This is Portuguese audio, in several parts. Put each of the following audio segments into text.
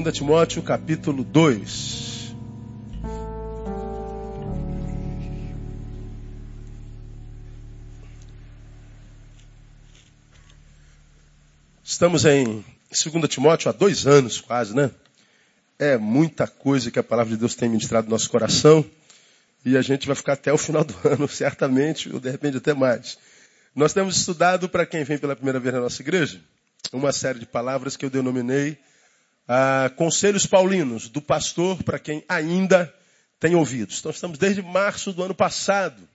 2 Timóteo capítulo 2. Estamos em 2 Timóteo há dois anos quase, né? É muita coisa que a palavra de Deus tem ministrado no nosso coração. E a gente vai ficar até o final do ano, certamente, ou de repente até mais. Nós temos estudado, para quem vem pela primeira vez na nossa igreja, uma série de palavras que eu denominei ah, Conselhos Paulinos, do pastor, para quem ainda tem ouvidos. Então estamos desde março do ano passado,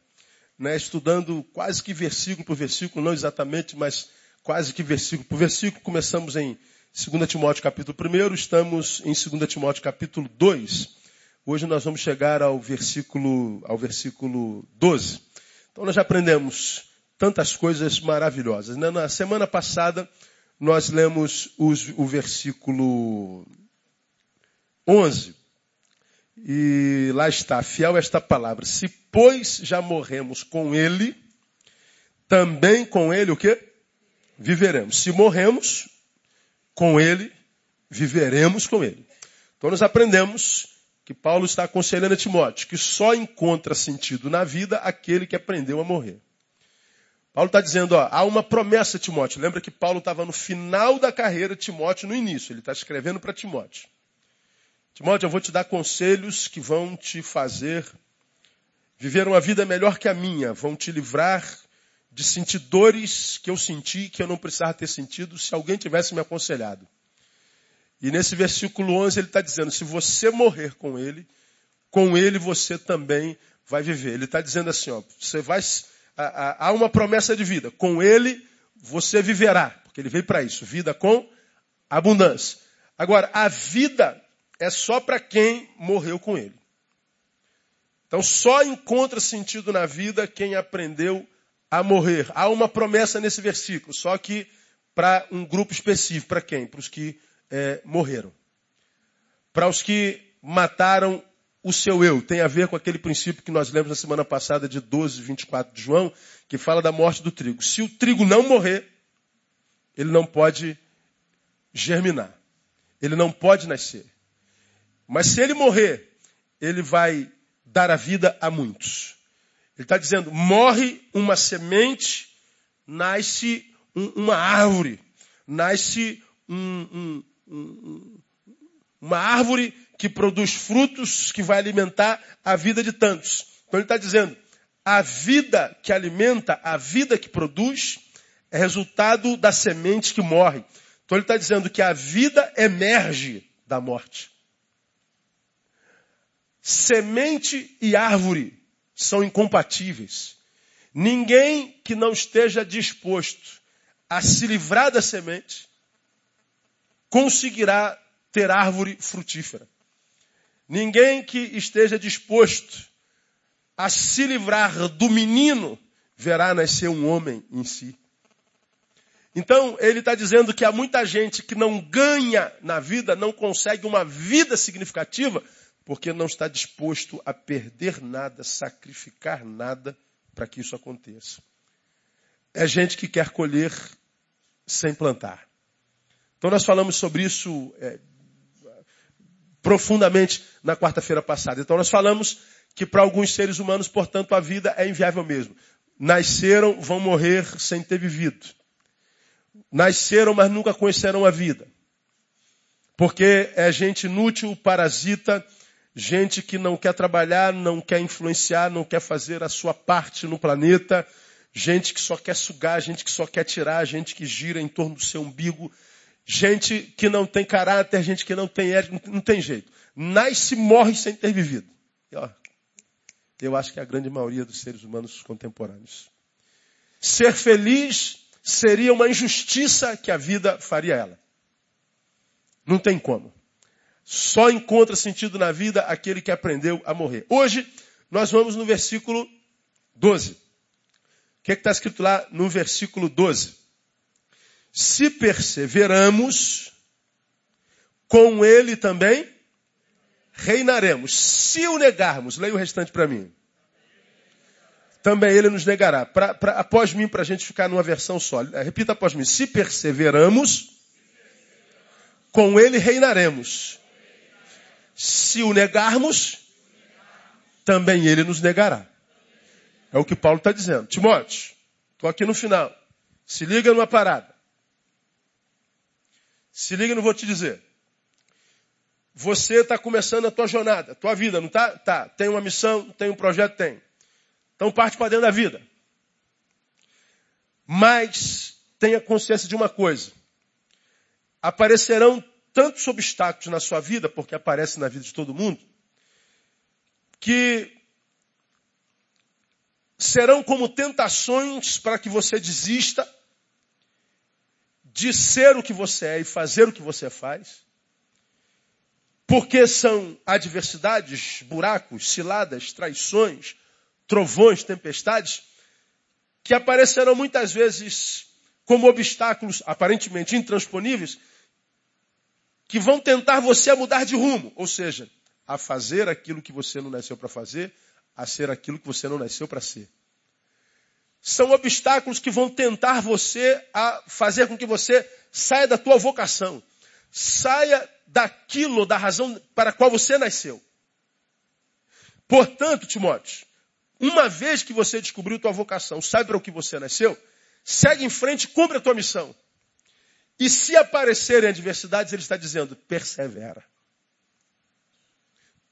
né, estudando quase que versículo por versículo, não exatamente, mas quase que versículo por versículo. Começamos em 2 Timóteo capítulo 1, estamos em 2 Timóteo capítulo 2. Hoje nós vamos chegar ao versículo, ao versículo 12. Então nós já aprendemos tantas coisas maravilhosas. Né? Na semana passada nós lemos os, o versículo 11. E lá está, fiel esta palavra. Se pois já morremos com ele, também com ele o quê? Viveremos. Se morremos com ele, viveremos com ele. Então nós aprendemos que Paulo está aconselhando a Timóteo que só encontra sentido na vida aquele que aprendeu a morrer. Paulo está dizendo, ó, há uma promessa, Timóteo. Lembra que Paulo estava no final da carreira, Timóteo no início. Ele está escrevendo para Timóteo. Timóteo, eu vou te dar conselhos que vão te fazer viver uma vida melhor que a minha, vão te livrar de sentir dores que eu senti que eu não precisava ter sentido se alguém tivesse me aconselhado. E nesse versículo 11 ele está dizendo: se você morrer com ele, com ele você também vai viver. Ele está dizendo assim: ó, você vai há uma promessa de vida. Com ele você viverá, porque ele veio para isso, vida com abundância. Agora, a vida é só para quem morreu com ele. Então só encontra sentido na vida quem aprendeu a morrer. Há uma promessa nesse versículo, só que para um grupo específico. Para quem? Para os que é, morreram. Para os que mataram o seu eu tem a ver com aquele princípio que nós lemos na semana passada de 12, 24 de João, que fala da morte do trigo. Se o trigo não morrer, ele não pode germinar. Ele não pode nascer. Mas se ele morrer, ele vai dar a vida a muitos. Ele está dizendo: morre uma semente, nasce um, uma árvore, nasce um, um, uma árvore que produz frutos que vai alimentar a vida de tantos. Então ele está dizendo, a vida que alimenta, a vida que produz, é resultado da semente que morre. Então ele está dizendo que a vida emerge da morte. Semente e árvore são incompatíveis. Ninguém que não esteja disposto a se livrar da semente conseguirá ter árvore frutífera. Ninguém que esteja disposto a se livrar do menino verá nascer um homem em si. Então, ele está dizendo que há muita gente que não ganha na vida, não consegue uma vida significativa, porque não está disposto a perder nada, sacrificar nada para que isso aconteça. É gente que quer colher sem plantar. Então, nós falamos sobre isso é, profundamente na quarta-feira passada. Então nós falamos que para alguns seres humanos, portanto, a vida é inviável mesmo. Nasceram, vão morrer sem ter vivido. Nasceram, mas nunca conheceram a vida. Porque é gente inútil, parasita, gente que não quer trabalhar, não quer influenciar, não quer fazer a sua parte no planeta, gente que só quer sugar, gente que só quer tirar, gente que gira em torno do seu umbigo, gente que não tem caráter, gente que não tem ética, não tem jeito. Nasce e morre sem ter vivido. E, ó, eu acho que é a grande maioria dos seres humanos contemporâneos. Ser feliz seria uma injustiça que a vida faria a ela. Não tem como. Só encontra sentido na vida aquele que aprendeu a morrer. Hoje, nós vamos no versículo 12. O que é está escrito lá no versículo 12? Se perseveramos, com ele também reinaremos. Se o negarmos, leia o restante para mim. Também ele nos negará. Pra, pra, após mim, para a gente ficar numa versão só. Repita após mim. Se perseveramos, com ele reinaremos. Se o negarmos, também ele nos negará. É o que Paulo está dizendo. Timóteo, estou aqui no final. Se liga numa parada. Se liga, não vou te dizer. Você está começando a tua jornada, a tua vida, não tá? Tá. Tem uma missão, tem um projeto, tem. Então parte para dentro da vida. Mas tenha consciência de uma coisa. Aparecerão tantos obstáculos na sua vida, porque aparece na vida de todo mundo, que serão como tentações para que você desista de ser o que você é e fazer o que você faz. Porque são adversidades, buracos, ciladas, traições, trovões, tempestades, que aparecerão muitas vezes como obstáculos aparentemente intransponíveis, que vão tentar você a mudar de rumo, ou seja, a fazer aquilo que você não nasceu para fazer, a ser aquilo que você não nasceu para ser. São obstáculos que vão tentar você a fazer com que você saia da tua vocação, saia daquilo, da razão para a qual você nasceu. Portanto, Timóteo, uma vez que você descobriu tua vocação, sabe para o que você nasceu, segue em frente, cumpre a tua missão. E se aparecerem adversidades, ele está dizendo, persevera.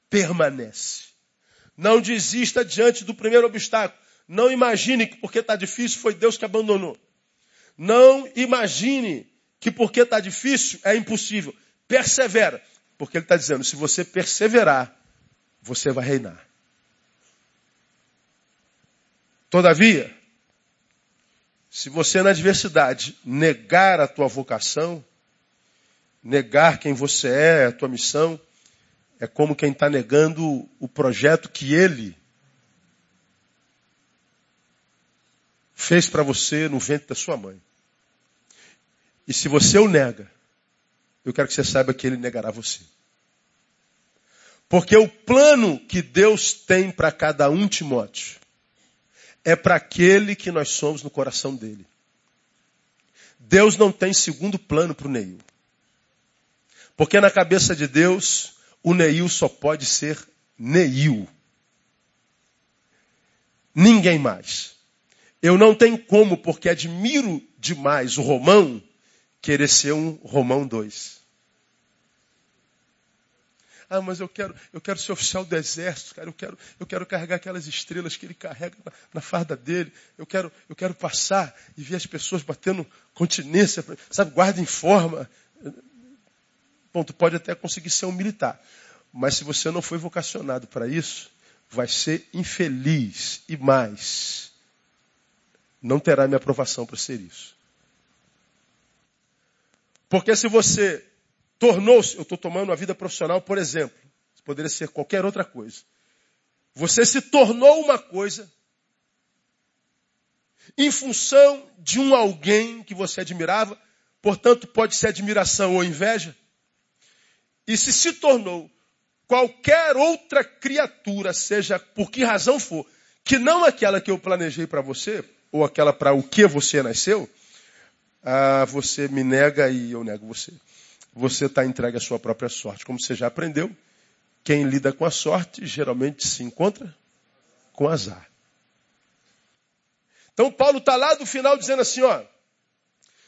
Permanece. Não desista diante do primeiro obstáculo. Não imagine que porque está difícil foi Deus que abandonou. Não imagine que porque está difícil é impossível. Persevera. Porque ele está dizendo, se você perseverar, você vai reinar. Todavia, se você na adversidade negar a tua vocação, negar quem você é, a tua missão, é como quem está negando o projeto que ele fez para você no ventre da sua mãe. E se você o nega, eu quero que você saiba que ele negará você. Porque o plano que Deus tem para cada um, Timóteo, é para aquele que nós somos no coração dele. Deus não tem segundo plano para o Neil. Porque na cabeça de Deus, o Neil só pode ser Neil. Ninguém mais. Eu não tenho como, porque admiro demais o Romão, querer ser um Romão 2. Ah, mas eu quero, eu quero ser oficial do exército, cara. Eu quero, eu quero carregar aquelas estrelas que ele carrega na, na farda dele. Eu quero, eu quero passar e ver as pessoas batendo continência, sabe, guarda em forma. Tu pode até conseguir ser um militar, mas se você não foi vocacionado para isso, vai ser infeliz e mais. Não terá minha aprovação para ser isso. Porque se você tornou-se, eu estou tomando a vida profissional, por exemplo, poderia ser qualquer outra coisa. Você se tornou uma coisa em função de um alguém que você admirava, portanto pode ser admiração ou inveja. E se se tornou qualquer outra criatura, seja por que razão for, que não aquela que eu planejei para você, ou aquela para o que você nasceu, ah, você me nega e eu nego você você está entregue à sua própria sorte. Como você já aprendeu, quem lida com a sorte geralmente se encontra com azar. Então Paulo está lá do final dizendo assim, ó,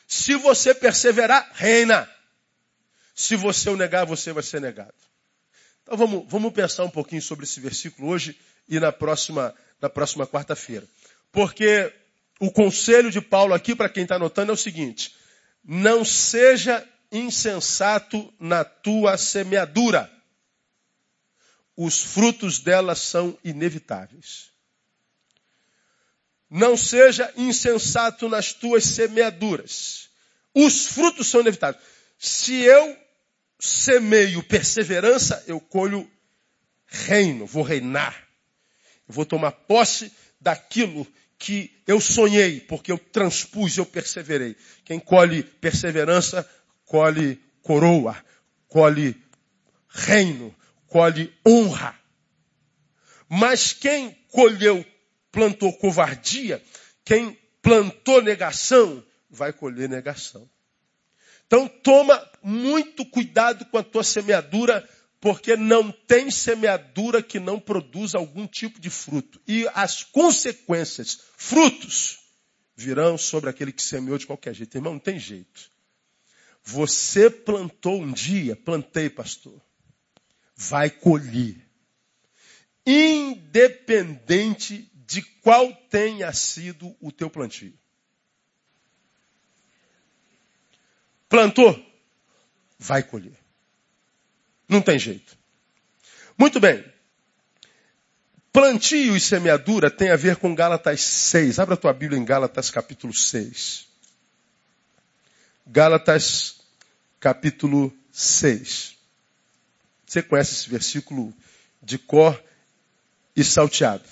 se você perseverar, reina. Se você o negar, você vai ser negado. Então vamos, vamos pensar um pouquinho sobre esse versículo hoje e na próxima, na próxima quarta-feira. Porque o conselho de Paulo aqui, para quem está anotando, é o seguinte: não seja insensato na tua semeadura. Os frutos dela são inevitáveis. Não seja insensato nas tuas semeaduras. Os frutos são inevitáveis. Se eu semeio perseverança, eu colho reino, vou reinar. Vou tomar posse daquilo que eu sonhei, porque eu transpus, eu perseverei. Quem colhe perseverança colhe coroa, colhe reino, colhe honra. Mas quem colheu, plantou covardia, quem plantou negação, vai colher negação. Então toma muito cuidado com a tua semeadura, porque não tem semeadura que não produza algum tipo de fruto. E as consequências, frutos, virão sobre aquele que semeou de qualquer jeito. Irmão, não tem jeito. Você plantou um dia, plantei, pastor. Vai colher. Independente de qual tenha sido o teu plantio. Plantou? Vai colher. Não tem jeito. Muito bem. Plantio e semeadura tem a ver com Gálatas 6. Abra a tua Bíblia em Gálatas capítulo 6. Gálatas capítulo 6. Você conhece esse versículo de cor e salteado.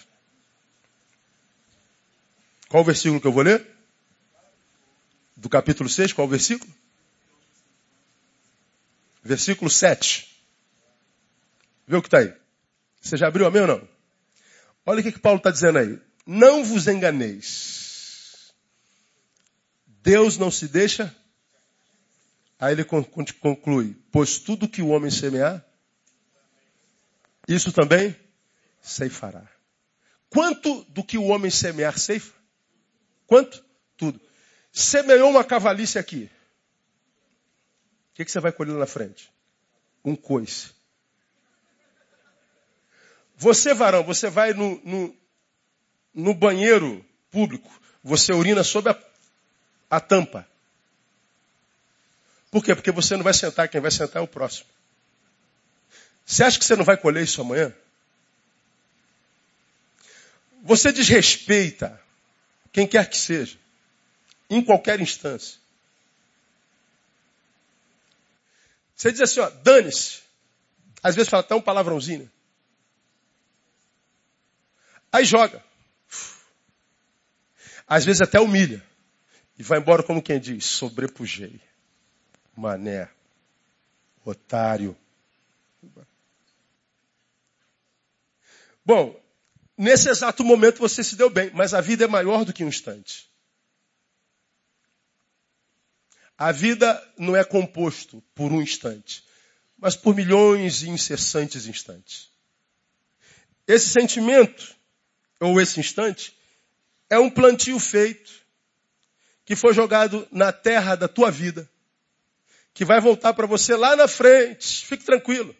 Qual o versículo que eu vou ler? Do capítulo 6, qual o versículo? Versículo 7. Vê o que está aí. Você já abriu a mim ou não? Olha o que, que Paulo está dizendo aí. Não vos enganeis. Deus não se deixa. Aí ele conclui: Pois tudo que o homem semear, isso também ceifará. Quanto do que o homem semear ceifa? Quanto? Tudo. Semeou uma cavalice aqui. O que, que você vai colher lá na frente? Um coice. Você, varão, você vai no, no, no banheiro público, você urina sobre a, a tampa. Por quê? Porque você não vai sentar, quem vai sentar é o próximo. Você acha que você não vai colher isso amanhã? Você desrespeita quem quer que seja, em qualquer instância. Você diz assim, ó, dane-se. Às vezes fala até um palavrãozinho. Aí joga. Às vezes até humilha. E vai embora como quem diz, sobrepujei. Mané. Otário. Bom, nesse exato momento você se deu bem, mas a vida é maior do que um instante. A vida não é composto por um instante, mas por milhões de incessantes instantes. Esse sentimento ou esse instante, é um plantio feito, que foi jogado na terra da tua vida, que vai voltar para você lá na frente. Fique tranquilo.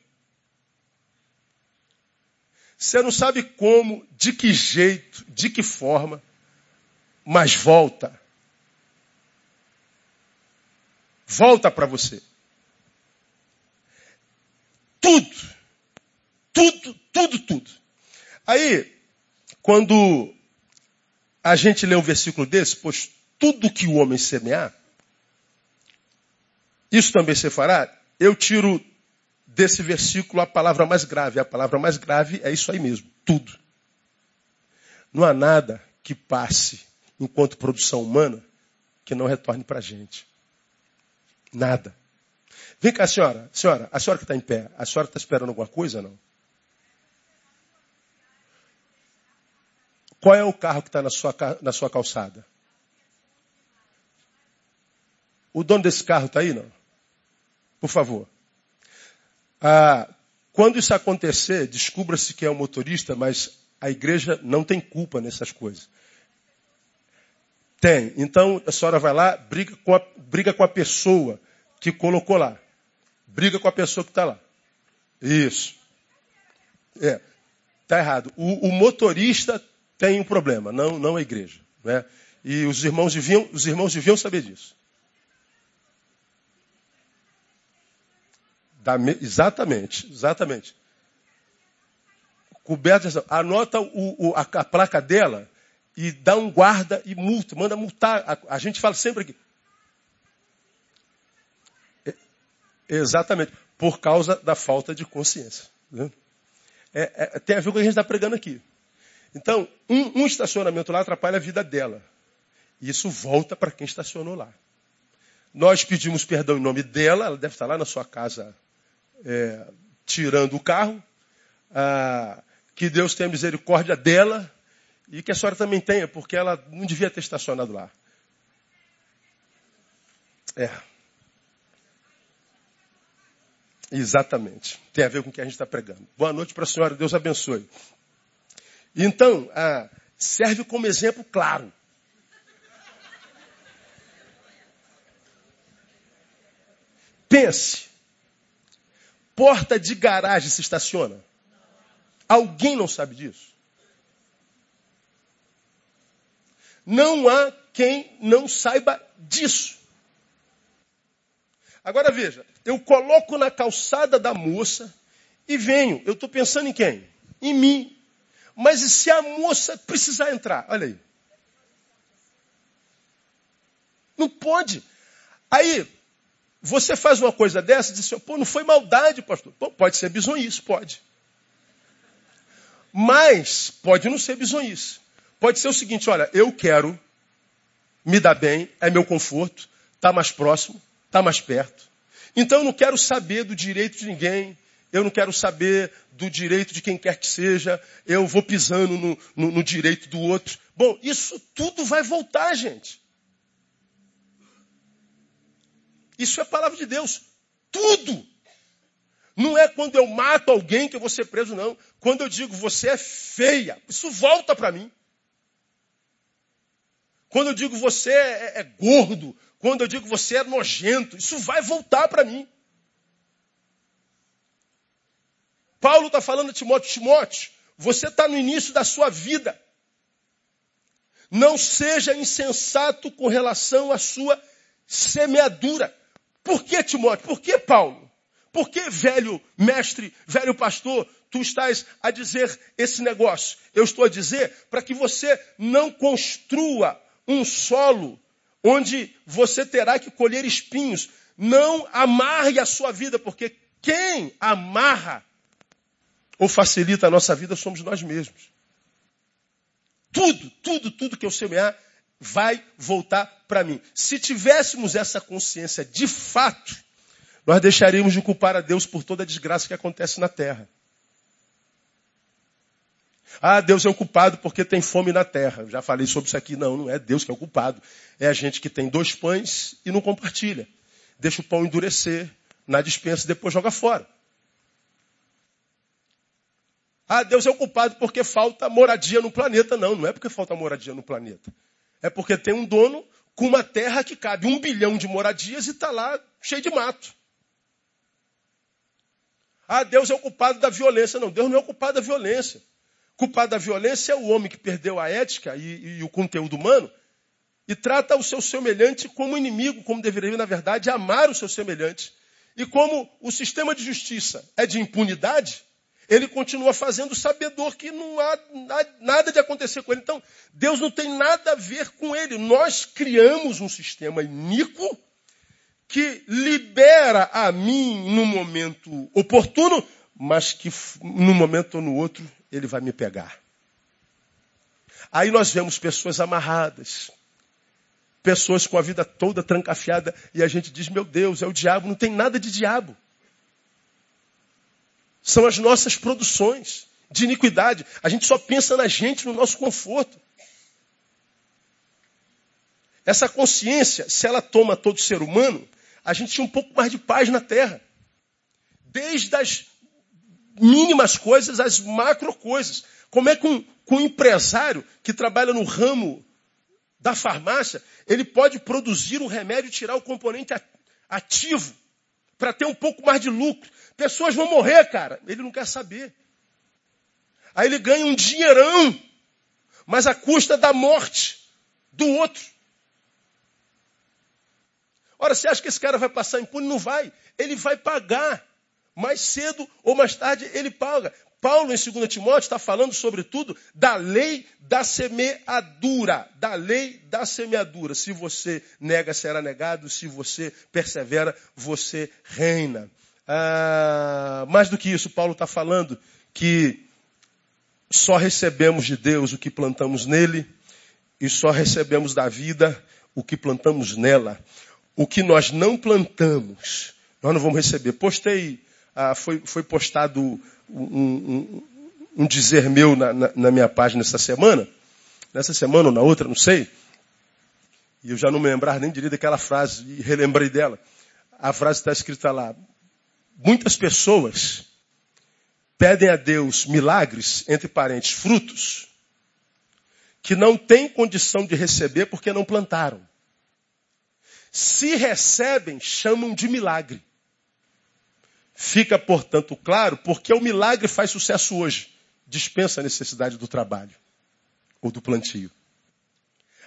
Você não sabe como, de que jeito, de que forma, mas volta. Volta para você. Tudo. Tudo, tudo, tudo. Aí, quando a gente lê um versículo desse, pois tudo que o homem semear, isso também se fará, eu tiro desse versículo a palavra mais grave. A palavra mais grave é isso aí mesmo, tudo. Não há nada que passe enquanto produção humana que não retorne para a gente. Nada. Vem cá, senhora. Senhora, a senhora que está em pé, a senhora está esperando alguma coisa não? Qual é o carro que está na sua, na sua calçada? O dono desse carro está aí, não? Por favor. Ah, quando isso acontecer, descubra-se que é o motorista, mas a igreja não tem culpa nessas coisas. Tem. Então a senhora vai lá, briga com a, briga com a pessoa que colocou lá. Briga com a pessoa que está lá. Isso. É. Está errado. O, o motorista tem um problema, não, não a igreja. Né? E os irmãos, deviam, os irmãos deviam saber disso. Da, exatamente, exatamente. Coberta, anota o, o, a, a, placa dela e dá um guarda e multa, manda multar. A, a gente fala sempre aqui. Exatamente, por causa da falta de consciência. Né? É, é, tem a ver com o que a gente está pregando aqui. Então, um, um estacionamento lá atrapalha a vida dela. E isso volta para quem estacionou lá. Nós pedimos perdão em nome dela, ela deve estar lá na sua casa é, tirando o carro. Ah, que Deus tenha misericórdia dela e que a senhora também tenha, porque ela não devia ter estacionado lá. É. Exatamente. Tem a ver com o que a gente está pregando. Boa noite para a senhora, Deus abençoe. Então, ah, serve como exemplo claro. Pense. Porta de garagem se estaciona? Alguém não sabe disso? Não há quem não saiba disso. Agora veja, eu coloco na calçada da moça e venho. Eu estou pensando em quem? Em mim. Mas e se a moça precisar entrar? Olha aí. Não pode. Aí, você faz uma coisa dessa e diz assim, pô, não foi maldade, pastor. Pô, pode ser bisonhice, pode. Mas pode não ser bisonhice. Pode ser o seguinte, olha, eu quero me dar bem, é meu conforto, está mais próximo, está mais perto. Então eu não quero saber do direito de ninguém, eu não quero saber do direito de quem quer que seja, eu vou pisando no, no, no direito do outro. Bom, isso tudo vai voltar, gente. Isso é a palavra de Deus. Tudo. Não é quando eu mato alguém que eu vou ser preso, não. Quando eu digo você é feia, isso volta para mim. Quando eu digo você é, é, gordo, quando eu digo você é nojento, isso vai voltar para mim. Paulo está falando a Timóteo, Timóteo, você está no início da sua vida. Não seja insensato com relação à sua semeadura. Por que, Timóteo? Por que, Paulo? Por que, velho mestre, velho pastor, tu estás a dizer esse negócio? Eu estou a dizer para que você não construa um solo onde você terá que colher espinhos. Não amarre a sua vida, porque quem amarra ou facilita a nossa vida somos nós mesmos. Tudo, tudo, tudo que eu semear vai voltar para mim. Se tivéssemos essa consciência de fato, nós deixaríamos de culpar a Deus por toda a desgraça que acontece na terra. Ah, Deus é o culpado porque tem fome na terra. Já falei sobre isso aqui. Não, não é Deus que é o culpado. É a gente que tem dois pães e não compartilha. Deixa o pão endurecer na dispensa e depois joga fora. Ah, Deus é o culpado porque falta moradia no planeta. Não, não é porque falta moradia no planeta. É porque tem um dono com uma terra que cabe um bilhão de moradias e está lá cheio de mato. Ah, Deus é o culpado da violência. Não, Deus não é o culpado da violência culpado da violência é o homem que perdeu a ética e, e o conteúdo humano e trata o seu semelhante como inimigo, como deveria, na verdade, amar o seu semelhante. E como o sistema de justiça é de impunidade, ele continua fazendo sabedor que não há nada de acontecer com ele. Então, Deus não tem nada a ver com ele. Nós criamos um sistema iníquo que libera a mim no momento oportuno, mas que num momento ou no outro ele vai me pegar. Aí nós vemos pessoas amarradas, pessoas com a vida toda trancafiada, e a gente diz: meu Deus, é o diabo, não tem nada de diabo. São as nossas produções de iniquidade. A gente só pensa na gente, no nosso conforto. Essa consciência, se ela toma todo ser humano, a gente tinha um pouco mais de paz na terra. Desde as mínimas coisas às macro coisas. Como é que um, um empresário que trabalha no ramo da farmácia, ele pode produzir um remédio e tirar o componente ativo para ter um pouco mais de lucro. Pessoas vão morrer, cara. Ele não quer saber. Aí ele ganha um dinheirão, mas à custa da morte do outro. Ora, você acha que esse cara vai passar impune? Não vai. Ele vai pagar mais cedo ou mais tarde ele paga. Paulo, em 2 Timóteo, está falando, sobretudo, da lei da semeadura. Da lei da semeadura. Se você nega, será negado. Se você persevera, você reina. Ah, mais do que isso, Paulo está falando que só recebemos de Deus o que plantamos nele e só recebemos da vida o que plantamos nela. O que nós não plantamos, nós não vamos receber. Postei ah, foi, foi postado um, um, um dizer meu na, na, na, minha página essa semana, nessa semana ou na outra, não sei, e eu já não me lembrar nem direito daquela frase, e relembrei dela. A frase está escrita lá, muitas pessoas pedem a Deus milagres, entre parentes, frutos, que não têm condição de receber porque não plantaram. Se recebem, chamam de milagre. Fica, portanto, claro porque o milagre faz sucesso hoje. Dispensa a necessidade do trabalho ou do plantio.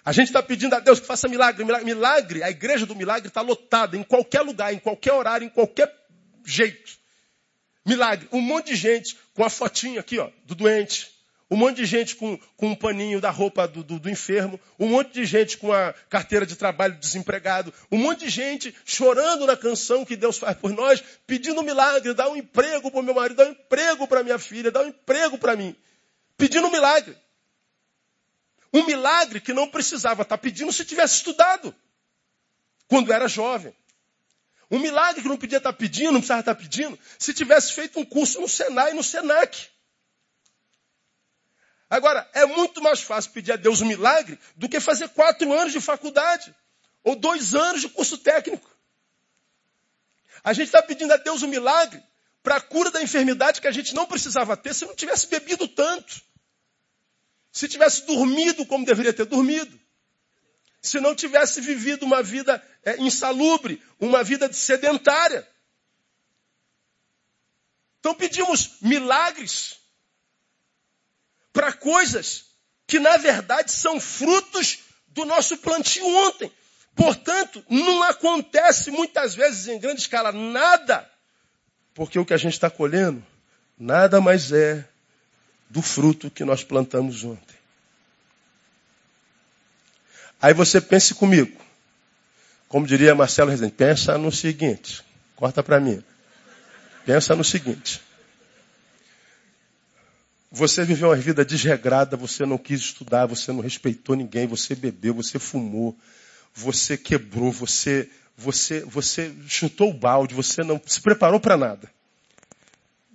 A gente está pedindo a Deus que faça milagre, milagre. Milagre, a igreja do milagre está lotada em qualquer lugar, em qualquer horário, em qualquer jeito. Milagre. Um monte de gente com a fotinha aqui, ó, do doente. Um monte de gente com, com um paninho da roupa do, do, do, enfermo. Um monte de gente com a carteira de trabalho desempregado. Um monte de gente chorando na canção que Deus faz por nós, pedindo um milagre, dá um emprego para o meu marido, dá um emprego para minha filha, dá um emprego para mim. Pedindo um milagre. Um milagre que não precisava estar pedindo se tivesse estudado. Quando era jovem. Um milagre que não podia estar pedindo, não precisava estar pedindo, se tivesse feito um curso no Senai e no Senac. Agora, é muito mais fácil pedir a Deus um milagre do que fazer quatro anos de faculdade ou dois anos de curso técnico. A gente está pedindo a Deus um milagre para a cura da enfermidade que a gente não precisava ter se não tivesse bebido tanto. Se tivesse dormido como deveria ter dormido. Se não tivesse vivido uma vida é, insalubre, uma vida sedentária. Então pedimos milagres para coisas que na verdade são frutos do nosso plantio ontem. Portanto, não acontece muitas vezes em grande escala nada, porque o que a gente está colhendo nada mais é do fruto que nós plantamos ontem. Aí você pense comigo. Como diria Marcelo Rezende, pensa no seguinte. Corta para mim. Pensa no seguinte. Você viveu uma vida desregrada, você não quis estudar, você não respeitou ninguém, você bebeu, você fumou, você quebrou, você, você, você chutou o balde, você não se preparou para nada.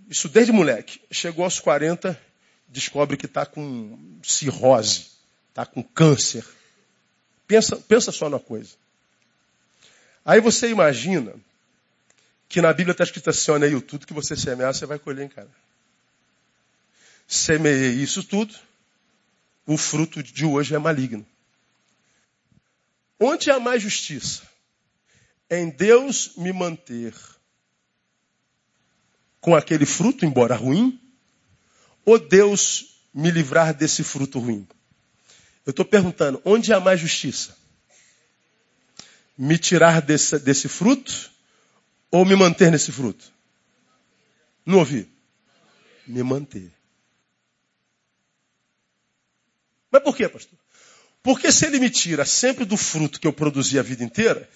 Isso desde moleque. Chegou aos 40, descobre que está com cirrose, está com câncer. Pensa, pensa só na coisa. Aí você imagina que na Bíblia está escrito assim, olha aí, tudo que você semear, você vai colher em cara. Semeei isso tudo, o fruto de hoje é maligno. Onde há mais justiça? Em Deus me manter com aquele fruto, embora ruim, ou Deus me livrar desse fruto ruim? Eu estou perguntando, onde há mais justiça? Me tirar desse, desse fruto ou me manter nesse fruto? Não ouvi? Me manter. Mas por quê, pastor? Porque se ele me tira sempre do fruto que eu produzi a vida inteira,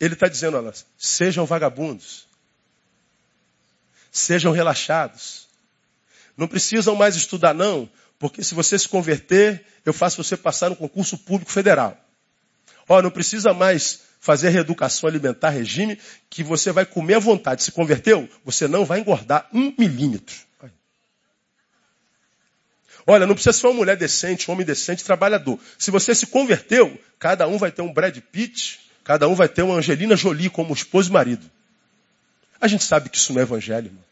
ele está dizendo, olha, sejam vagabundos, sejam relaxados, não precisam mais estudar, não, porque se você se converter, eu faço você passar no concurso público federal. Ó, não precisa mais fazer reeducação alimentar, regime, que você vai comer à vontade. Se converteu, você não vai engordar um milímetro. Olha, não precisa ser uma mulher decente, um homem decente, trabalhador. Se você se converteu, cada um vai ter um Brad Pitt, cada um vai ter uma Angelina Jolie como esposo e marido. A gente sabe que isso não é evangelho, irmão.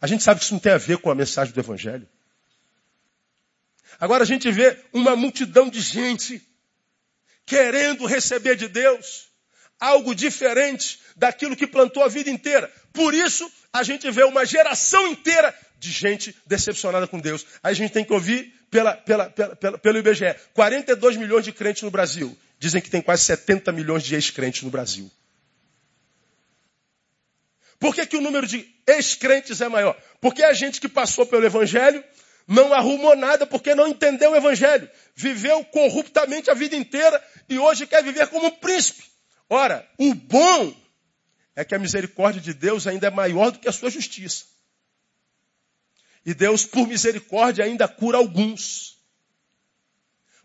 A gente sabe que isso não tem a ver com a mensagem do Evangelho. Agora a gente vê uma multidão de gente querendo receber de Deus algo diferente daquilo que plantou a vida inteira. Por isso, a gente vê uma geração inteira de gente decepcionada com Deus. Aí a gente tem que ouvir pela, pela, pela, pelo IBGE. 42 milhões de crentes no Brasil. Dizem que tem quase 70 milhões de ex-crentes no Brasil. Por que, que o número de ex-crentes é maior? Porque a gente que passou pelo Evangelho não arrumou nada porque não entendeu o Evangelho. Viveu corruptamente a vida inteira e hoje quer viver como um príncipe. Ora, o bom é que a misericórdia de Deus ainda é maior do que a sua justiça. E Deus, por misericórdia, ainda cura alguns.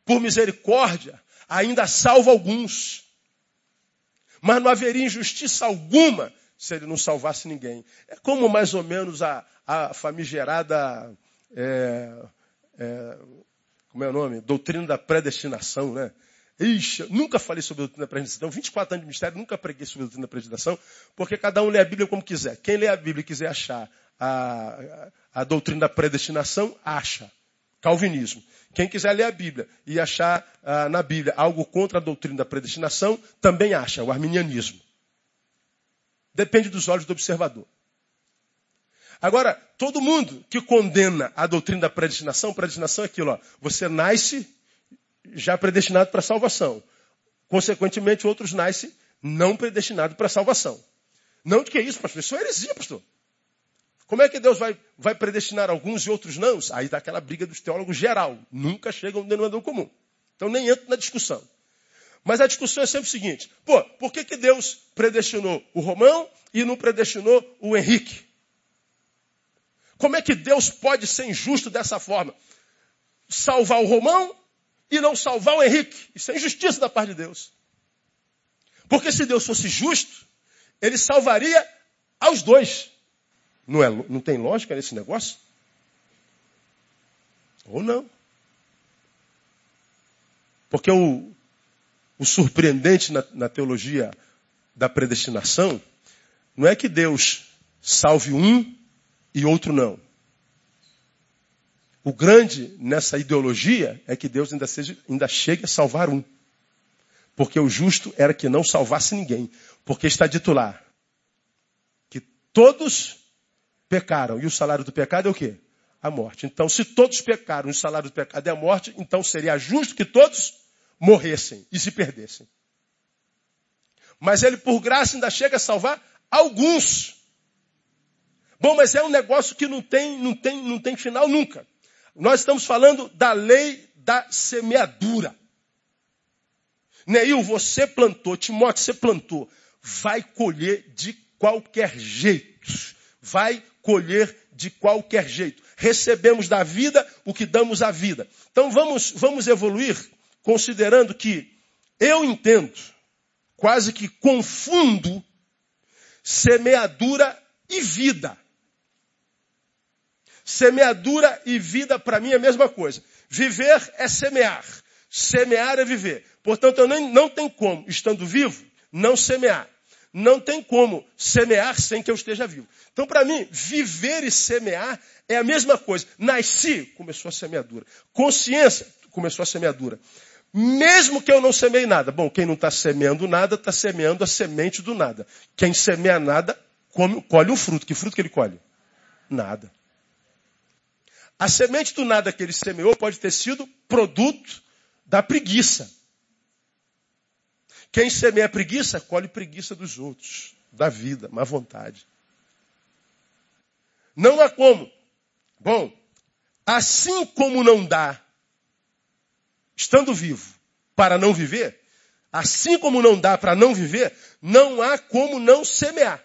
Por misericórdia, ainda salva alguns. Mas não haveria injustiça alguma se ele não salvasse ninguém. É como mais ou menos a, a famigerada. É, é, como é o nome? Doutrina da predestinação, né? Ixi, nunca falei sobre a doutrina da predestinação. 24 anos de mistério, nunca preguei sobre a doutrina da predestinação, porque cada um lê a Bíblia como quiser. Quem lê a Bíblia e quiser achar a, a, a doutrina da predestinação, acha. Calvinismo. Quem quiser ler a Bíblia e achar ah, na Bíblia algo contra a doutrina da predestinação, também acha, o arminianismo. Depende dos olhos do observador. Agora, todo mundo que condena a doutrina da predestinação, predestinação é aquilo, ó, você nasce já predestinado para salvação. Consequentemente, outros nascem não predestinados para salvação. Não de que é isso, pastor? Isso é heresia, pastor. Como é que Deus vai, vai predestinar alguns e outros não? Aí dá aquela briga dos teólogos geral. Nunca chega a um denominador comum. Então nem entro na discussão. Mas a discussão é sempre o seguinte: pô, por que, que Deus predestinou o Romão e não predestinou o Henrique? Como é que Deus pode ser injusto dessa forma? Salvar o Romão e não salvar o Henrique. Isso é injustiça da parte de Deus. Porque se Deus fosse justo, ele salvaria aos dois. Não, é, não tem lógica nesse negócio? Ou não? Porque o, o surpreendente na, na teologia da predestinação não é que Deus salve um e outro não. O grande nessa ideologia é que Deus ainda, seja, ainda chegue a salvar um. Porque o justo era que não salvasse ninguém. Porque está dito lá que todos pecaram. E o salário do pecado é o quê? A morte. Então, se todos pecaram e o salário do pecado é a morte, então seria justo que todos morressem e se perdessem. Mas ele, por graça, ainda chega a salvar alguns. Bom, mas é um negócio que não tem, não tem, não tem final nunca. Nós estamos falando da lei da semeadura. Neil, você plantou, Timóteo, você plantou. Vai colher de qualquer jeito. Vai colher de qualquer jeito. Recebemos da vida o que damos à vida. Então vamos, vamos evoluir considerando que eu entendo, quase que confundo semeadura e vida. Semeadura e vida para mim é a mesma coisa. Viver é semear. Semear é viver. Portanto, eu nem, não tenho como, estando vivo, não semear. Não tem como semear sem que eu esteja vivo. Então, para mim, viver e semear é a mesma coisa. Nasci, começou a semeadura. Consciência, começou a semeadura. Mesmo que eu não semeie nada. Bom, quem não está semeando nada, está semeando a semente do nada. Quem semeia nada, come, colhe um fruto. Que fruto que ele colhe? Nada. A semente do nada que ele semeou pode ter sido produto da preguiça. Quem semeia preguiça, colhe preguiça dos outros, da vida, má vontade. Não há como. Bom, assim como não dá, estando vivo, para não viver, assim como não dá para não viver, não há como não semear.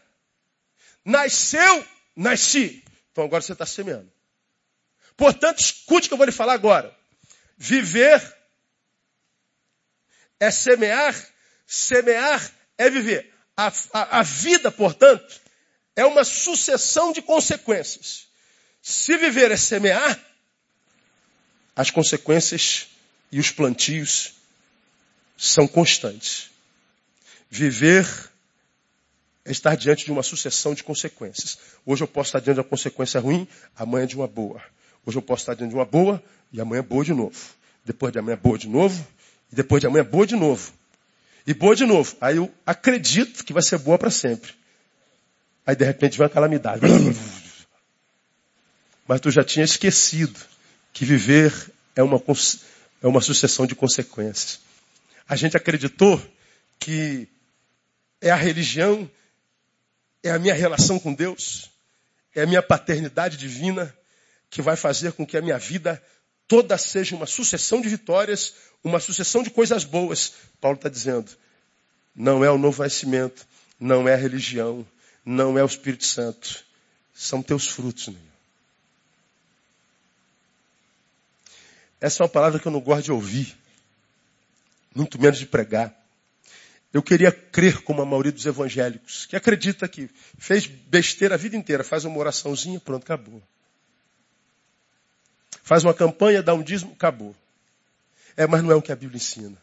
Nasceu, nasci. Então agora você está semeando. Portanto, escute o que eu vou lhe falar agora. Viver é semear Semear é viver. A, a, a vida, portanto, é uma sucessão de consequências. Se viver é semear, as consequências e os plantios são constantes. Viver é estar diante de uma sucessão de consequências. Hoje eu posso estar diante de uma consequência ruim, amanhã de uma boa. Hoje eu posso estar diante de uma boa e amanhã boa de novo. Depois de amanhã boa de novo e depois de amanhã boa de novo. E boa de novo. Aí eu acredito que vai ser boa para sempre. Aí de repente vem uma calamidade. Mas tu já tinha esquecido que viver é uma, é uma sucessão de consequências. A gente acreditou que é a religião, é a minha relação com Deus, é a minha paternidade divina que vai fazer com que a minha vida toda seja uma sucessão de vitórias, uma sucessão de coisas boas. Paulo está dizendo, não é o novo nascimento, não é a religião, não é o Espírito Santo. São teus frutos. Essa é uma palavra que eu não gosto de ouvir, muito menos de pregar. Eu queria crer como a maioria dos evangélicos, que acredita que fez besteira a vida inteira, faz uma oraçãozinha, pronto, acabou. Faz uma campanha, dá um dízimo, acabou. É, mas não é o que a Bíblia ensina.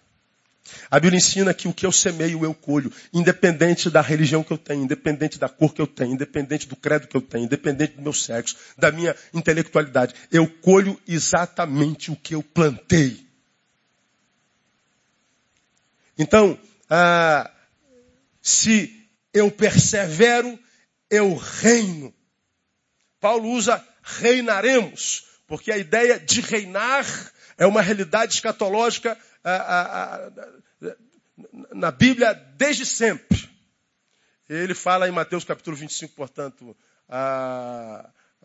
A Bíblia ensina que o que eu semeio, eu colho, independente da religião que eu tenho, independente da cor que eu tenho, independente do credo que eu tenho, independente do meu sexo, da minha intelectualidade. Eu colho exatamente o que eu plantei. Então, ah, se eu persevero, eu reino. Paulo usa reinaremos, porque a ideia de reinar é uma realidade escatológica na Bíblia desde sempre. Ele fala em Mateus capítulo 25, portanto,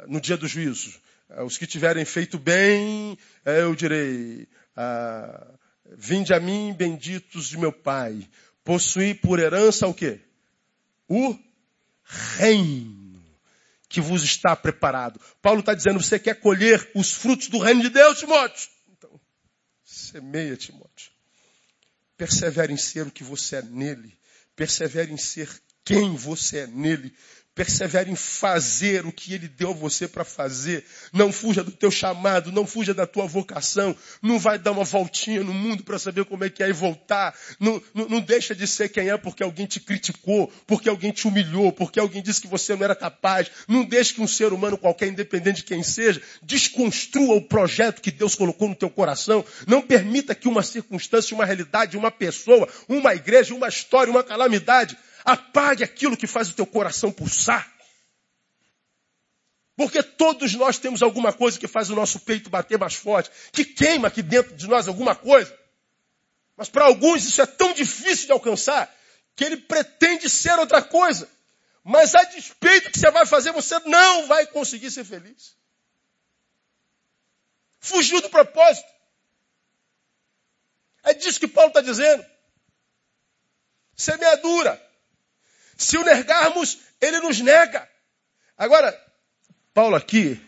no dia do juízo. Os que tiverem feito bem, eu direi, vinde a mim, benditos de meu Pai, possuí por herança o quê? O reino que vos está preparado. Paulo está dizendo, você quer colher os frutos do reino de Deus, Timóteo? Então, semeia, Timóteo. Persevere em ser o que você é nele. Persevere em ser quem você é nele. Persevere em fazer o que Ele deu a você para fazer. Não fuja do teu chamado, não fuja da tua vocação. Não vai dar uma voltinha no mundo para saber como é que é e voltar. Não, não, não, deixa de ser quem é porque alguém te criticou, porque alguém te humilhou, porque alguém disse que você não era capaz. Não deixe que um ser humano qualquer, independente de quem seja, desconstrua o projeto que Deus colocou no teu coração. Não permita que uma circunstância, uma realidade, uma pessoa, uma igreja, uma história, uma calamidade Apague aquilo que faz o teu coração pulsar. Porque todos nós temos alguma coisa que faz o nosso peito bater mais forte, que queima aqui dentro de nós alguma coisa. Mas para alguns isso é tão difícil de alcançar que ele pretende ser outra coisa. Mas a despeito que você vai fazer, você não vai conseguir ser feliz. Fugiu do propósito. É disso que Paulo está dizendo. Semeadura. Se o negarmos, ele nos nega. Agora, Paulo aqui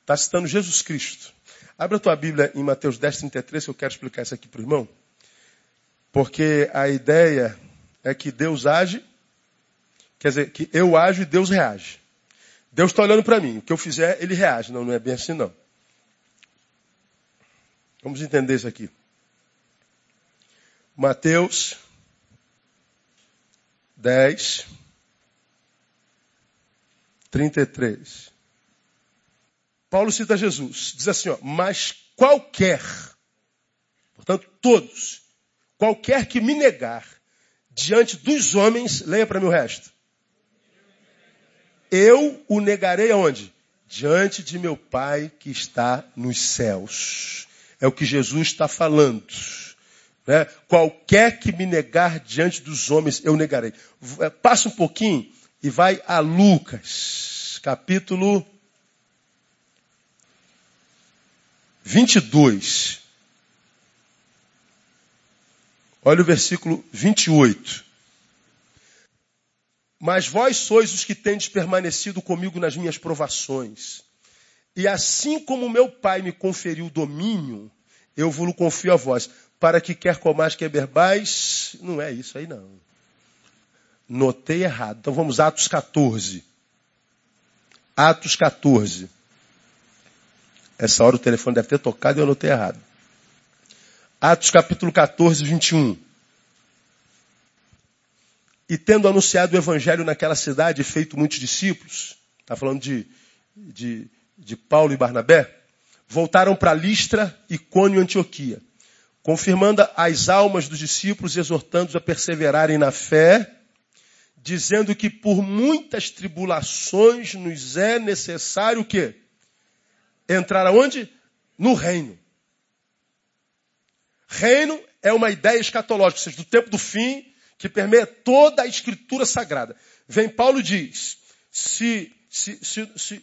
está citando Jesus Cristo. Abra a tua Bíblia em Mateus 10, 33, que eu quero explicar isso aqui para o irmão. Porque a ideia é que Deus age, quer dizer, que eu ajo e Deus reage. Deus está olhando para mim. O que eu fizer, ele reage. Não, não é bem assim, não. Vamos entender isso aqui. Mateus 10, 33. Paulo cita Jesus, diz assim, ó, mas qualquer, portanto, todos, qualquer que me negar diante dos homens, leia para mim o resto. Eu o negarei aonde? Diante de meu Pai que está nos céus. É o que Jesus está falando. Né? Qualquer que me negar diante dos homens, eu negarei. É, passa um pouquinho e vai a Lucas, capítulo 22. Olha o versículo 28. Mas vós sois os que tendes permanecido comigo nas minhas provações. E assim como meu Pai me conferiu domínio, eu vos confio a vós para que quer comais, quer bebais. Não é isso aí, não. Notei errado. Então vamos Atos 14. Atos 14. Essa hora o telefone deve ter tocado e eu anotei errado. Atos capítulo 14, 21. E tendo anunciado o evangelho naquela cidade e feito muitos discípulos, está falando de, de, de Paulo e Barnabé, voltaram para Listra, Icônio e Antioquia confirmando as almas dos discípulos exortando-os a perseverarem na fé, dizendo que por muitas tribulações nos é necessário o quê? Entrar aonde? No reino. Reino é uma ideia escatológica, ou seja, do tempo do fim, que permeia toda a escritura sagrada. Vem Paulo diz, se, se, se,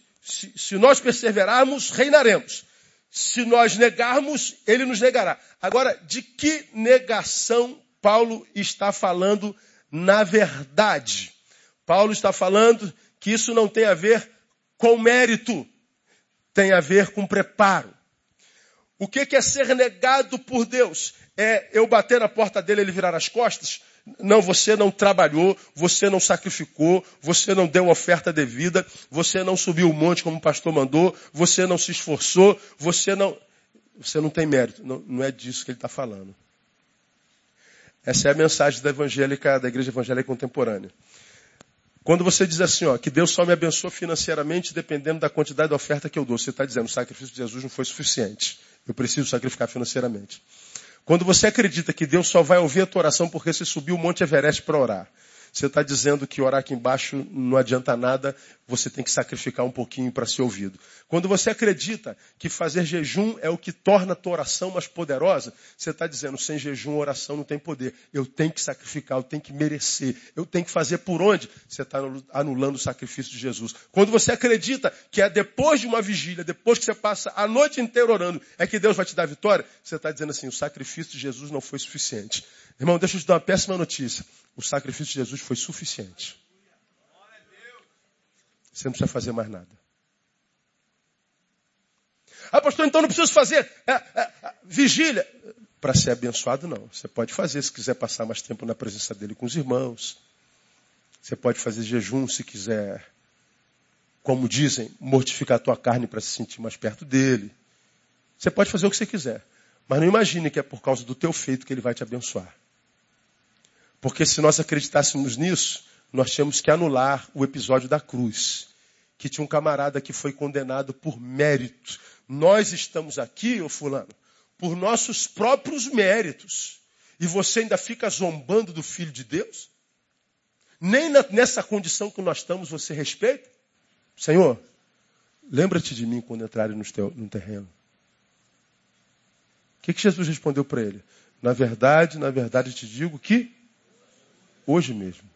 se nós perseverarmos, reinaremos. Se nós negarmos, ele nos negará. Agora, de que negação Paulo está falando na verdade? Paulo está falando que isso não tem a ver com mérito, tem a ver com preparo. O que é ser negado por Deus? É eu bater na porta dele e ele virar as costas? Não, você não trabalhou, você não sacrificou, você não deu oferta devida, você não subiu o monte como o pastor mandou, você não se esforçou, você não. Você não tem mérito. Não, não é disso que ele está falando. Essa é a mensagem da evangélica, da igreja evangélica contemporânea. Quando você diz assim, ó, que Deus só me abençoa financeiramente dependendo da quantidade de oferta que eu dou, você está dizendo, o sacrifício de Jesus não foi suficiente. Eu preciso sacrificar financeiramente. Quando você acredita que Deus só vai ouvir a tua oração porque você subiu o Monte Everest para orar, você está dizendo que orar aqui embaixo não adianta nada, você tem que sacrificar um pouquinho para ser ouvido. Quando você acredita que fazer jejum é o que torna a tua oração mais poderosa, você está dizendo, sem jejum oração não tem poder. Eu tenho que sacrificar, eu tenho que merecer, eu tenho que fazer por onde? Você está anulando o sacrifício de Jesus. Quando você acredita que é depois de uma vigília, depois que você passa a noite inteira orando, é que Deus vai te dar vitória, você está dizendo assim, o sacrifício de Jesus não foi suficiente. Irmão, deixa eu te dar uma péssima notícia. O sacrifício de Jesus foi suficiente. Você não precisa fazer mais nada. Ah, pastor, então não preciso fazer é, é, é, vigília. Para ser abençoado, não. Você pode fazer se quiser passar mais tempo na presença dele com os irmãos. Você pode fazer jejum se quiser, como dizem, mortificar a tua carne para se sentir mais perto dele. Você pode fazer o que você quiser. Mas não imagine que é por causa do teu feito que ele vai te abençoar. Porque se nós acreditássemos nisso, nós tínhamos que anular o episódio da cruz. Que tinha um camarada que foi condenado por mérito. Nós estamos aqui, ô fulano, por nossos próprios méritos. E você ainda fica zombando do Filho de Deus? Nem na, nessa condição que nós estamos você respeita? Senhor, lembra-te de mim quando entrarem no, no terreno. O que, que Jesus respondeu para ele? Na verdade, na verdade te digo que Hoje mesmo.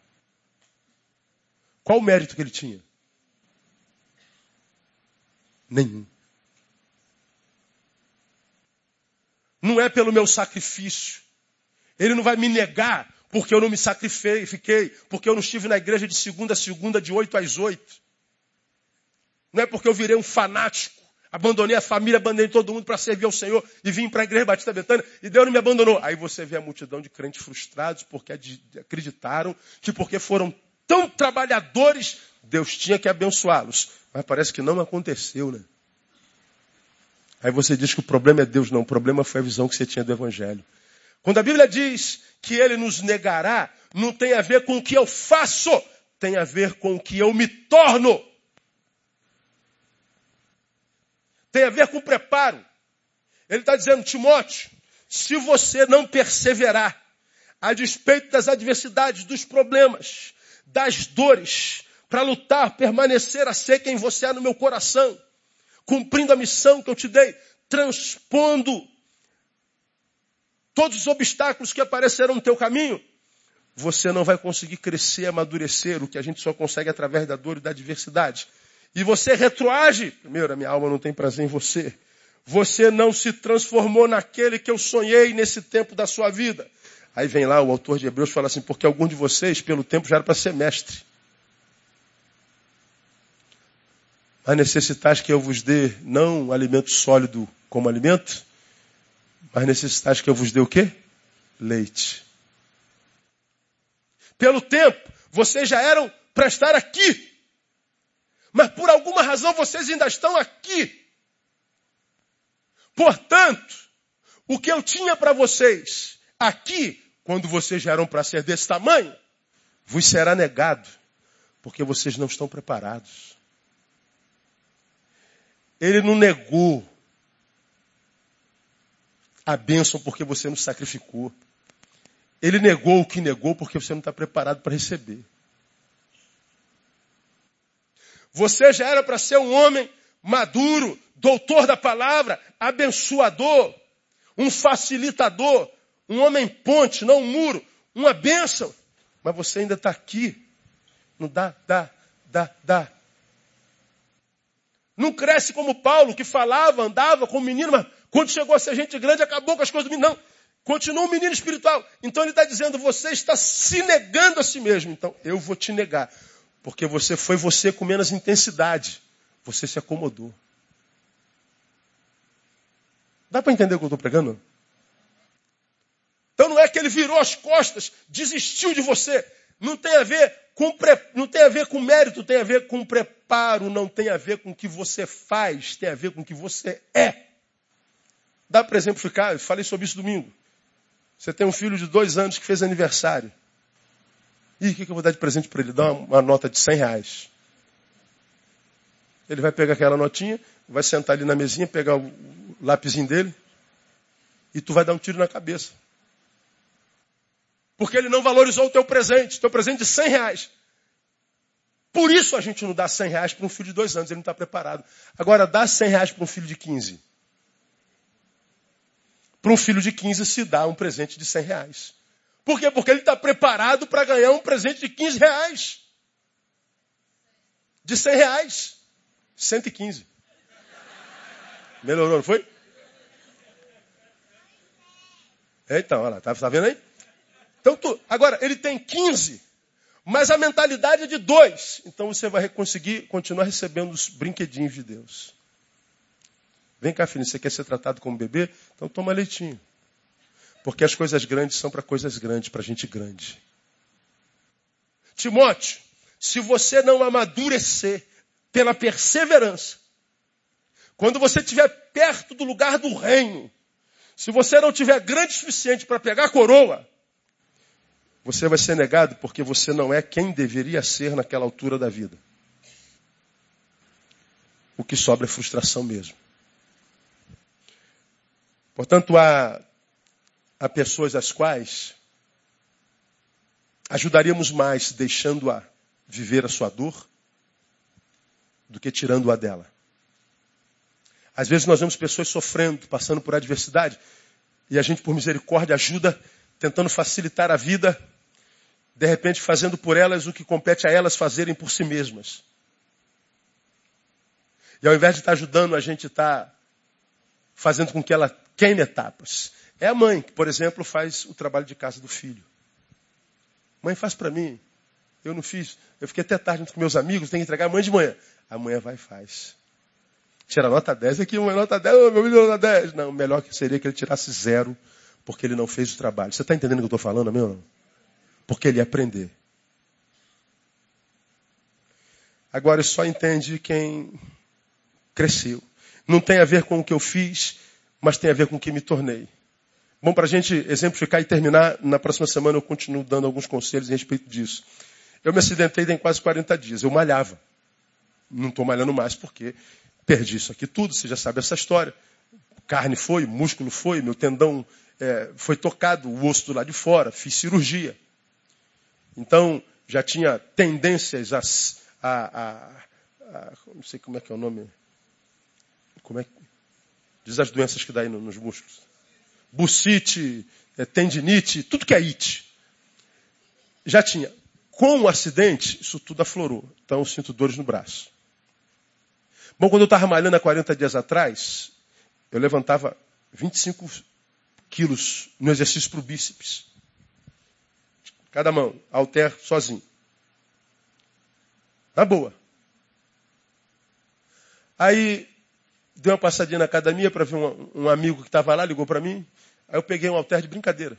Qual o mérito que ele tinha? Nenhum. Não é pelo meu sacrifício. Ele não vai me negar porque eu não me sacrifiquei, porque eu não estive na igreja de segunda a segunda, de oito às oito. Não é porque eu virei um fanático. Abandonei a família, abandonei todo mundo para servir ao Senhor e vim para a igreja Batista Betânia e Deus não me abandonou. Aí você vê a multidão de crentes frustrados porque acreditaram que porque foram tão trabalhadores, Deus tinha que abençoá-los. Mas parece que não aconteceu, né? Aí você diz que o problema é Deus, não. O problema foi a visão que você tinha do Evangelho. Quando a Bíblia diz que Ele nos negará, não tem a ver com o que eu faço, tem a ver com o que eu me torno. Tem a ver com preparo. Ele está dizendo, Timóteo, se você não perseverar, a despeito das adversidades, dos problemas, das dores, para lutar, permanecer a ser quem você é no meu coração, cumprindo a missão que eu te dei, transpondo todos os obstáculos que aparecerão no teu caminho, você não vai conseguir crescer, amadurecer, o que a gente só consegue através da dor e da adversidade e você retroage, primeiro, a minha alma não tem prazer em você. Você não se transformou naquele que eu sonhei nesse tempo da sua vida. Aí vem lá o autor de Hebreus fala assim, porque algum de vocês, pelo tempo, já era para ser mestre. Mas necessitais que eu vos dê não alimento sólido como alimento, mas necessitais que eu vos dê o quê? Leite. Pelo tempo, vocês já eram para estar aqui mas por alguma razão vocês ainda estão aqui. Portanto, o que eu tinha para vocês aqui, quando vocês já eram para ser desse tamanho, vos será negado, porque vocês não estão preparados. Ele não negou a bênção porque você não sacrificou. Ele negou o que negou porque você não está preparado para receber. Você já era para ser um homem maduro, doutor da palavra, abençoador, um facilitador, um homem ponte, não um muro, uma bênção. Mas você ainda está aqui. Não dá, dá, dá, dá. Não cresce como Paulo, que falava, andava com o menino, mas quando chegou a ser gente grande, acabou com as coisas do menino. Não. Continua um menino espiritual. Então ele está dizendo, você está se negando a si mesmo. Então eu vou te negar. Porque você foi você com menos intensidade. Você se acomodou. Dá para entender o que eu estou pregando? Então não é que ele virou as costas, desistiu de você. Não tem a ver com pre... não tem a ver com mérito, tem a ver com preparo, não tem a ver com o que você faz, tem a ver com o que você é. Dá para exemplificar, eu falei sobre isso domingo. Você tem um filho de dois anos que fez aniversário. E o que, que eu vou dar de presente para ele? Dar uma, uma nota de 100 reais. Ele vai pegar aquela notinha, vai sentar ali na mesinha, pegar o lápisinho dele, e tu vai dar um tiro na cabeça. Porque ele não valorizou o teu presente, teu presente de 100 reais. Por isso a gente não dá 100 reais para um filho de dois anos, ele não está preparado. Agora, dá 100 reais para um filho de 15. Para um filho de 15 se dá um presente de 100 reais. Por quê? Porque ele está preparado para ganhar um presente de 15 reais. De 100 reais. 115. Melhorou, não foi? Então, olha lá, tá, tá vendo aí? Então, tu, agora, ele tem 15, mas a mentalidade é de dois. Então você vai conseguir continuar recebendo os brinquedinhos de Deus. Vem cá, filho, você quer ser tratado como bebê? Então toma leitinho. Porque as coisas grandes são para coisas grandes, para gente grande. Timóteo, se você não amadurecer pela perseverança, quando você estiver perto do lugar do reino, se você não tiver grande o suficiente para pegar a coroa, você vai ser negado porque você não é quem deveria ser naquela altura da vida. O que sobra é frustração mesmo. Portanto, há, há pessoas às quais ajudaríamos mais deixando-a viver a sua dor do que tirando-a dela. Às vezes nós vemos pessoas sofrendo, passando por adversidade, e a gente, por misericórdia, ajuda, tentando facilitar a vida, de repente fazendo por elas o que compete a elas fazerem por si mesmas. E ao invés de estar ajudando, a gente está fazendo com que ela queime etapas. É a mãe que, por exemplo, faz o trabalho de casa do filho. Mãe, faz para mim. Eu não fiz. Eu fiquei até tarde com meus amigos, tenho que entregar a mãe de manhã. A mãe vai e faz. Tira nota 10 aqui, uma nota 10, oh, meu filho nota 10. Não, melhor que seria que ele tirasse zero, porque ele não fez o trabalho. Você está entendendo o que eu estou falando, meu? Porque ele ia aprender. Agora, só entende quem cresceu. Não tem a ver com o que eu fiz, mas tem a ver com o que me tornei. Bom, para a gente exemplificar e terminar, na próxima semana eu continuo dando alguns conselhos a respeito disso. Eu me acidentei tem quase 40 dias. Eu malhava. Não estou malhando mais porque perdi isso aqui tudo. Você já sabe essa história. Carne foi, músculo foi, meu tendão é, foi tocado, o osso do lado de fora. Fiz cirurgia. Então, já tinha tendências a, a, a, a, não sei como é que é o nome. Como é que Diz as doenças que dá aí nos músculos. Bucite, é, tendinite, tudo que é it. Já tinha. Com o acidente, isso tudo aflorou. Então eu sinto dores no braço. Bom, quando eu estava malhando há 40 dias atrás, eu levantava 25 quilos no exercício para o bíceps. Cada mão, alter sozinho. Na boa. Aí dei uma passadinha na academia para ver um, um, amigo que estava lá, ligou para mim. Aí eu peguei um halter de brincadeira.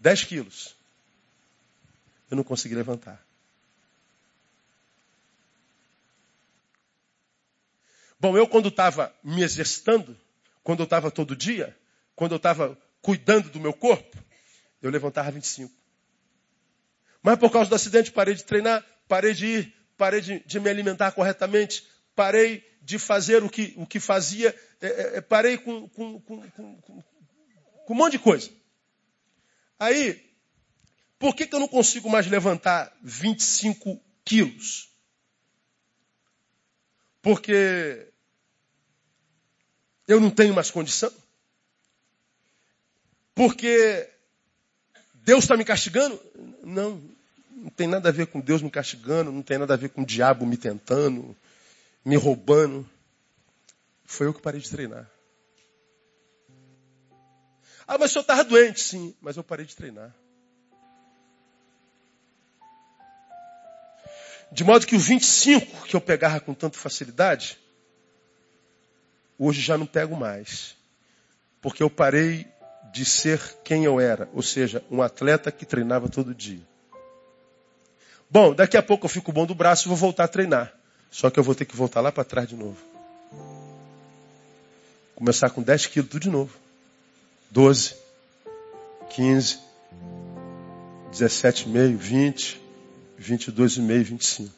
10 quilos. Eu não consegui levantar. Bom, eu quando estava me exercitando, quando eu estava todo dia, quando eu estava cuidando do meu corpo, eu levantava 25. Mas por causa do acidente parei de treinar, parei de ir, parei de, de me alimentar corretamente, parei de fazer o que, o que fazia, é, é, é parei com, com, com, com, um monte de coisa. Aí, por que, que eu não consigo mais levantar 25 quilos? Porque eu não tenho mais condição? Porque Deus está me castigando? Não, não tem nada a ver com Deus me castigando, não tem nada a ver com o diabo me tentando, me roubando. Foi eu que parei de treinar. Ah, mas o senhor estava doente, sim, mas eu parei de treinar. De modo que o 25 que eu pegava com tanta facilidade, hoje já não pego mais. Porque eu parei de ser quem eu era, ou seja, um atleta que treinava todo dia. Bom, daqui a pouco eu fico bom do braço e vou voltar a treinar. Só que eu vou ter que voltar lá para trás de novo. Começar com 10 quilos tudo de novo. 12. 15, 17,5, 20, 22,5, 25.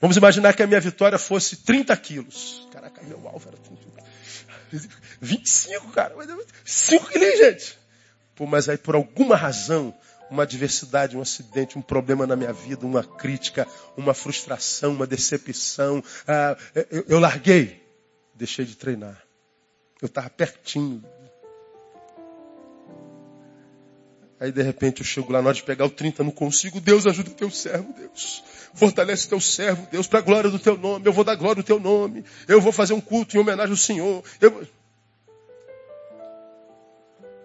Vamos imaginar que a minha vitória fosse 30 quilos. Caraca, meu alvo era 30. 25, cara. 5 quilos, gente. Pô, mas aí por alguma razão, uma adversidade, um acidente, um problema na minha vida, uma crítica, uma frustração, uma decepção, ah, eu, eu larguei. Deixei de treinar. Eu estava pertinho Aí de repente eu chego lá na hora de pegar o 30, não consigo. Deus ajuda o teu servo, Deus. Fortalece o teu servo, Deus, para a glória do teu nome. Eu vou dar glória ao teu nome. Eu vou fazer um culto em homenagem ao Senhor. Eu...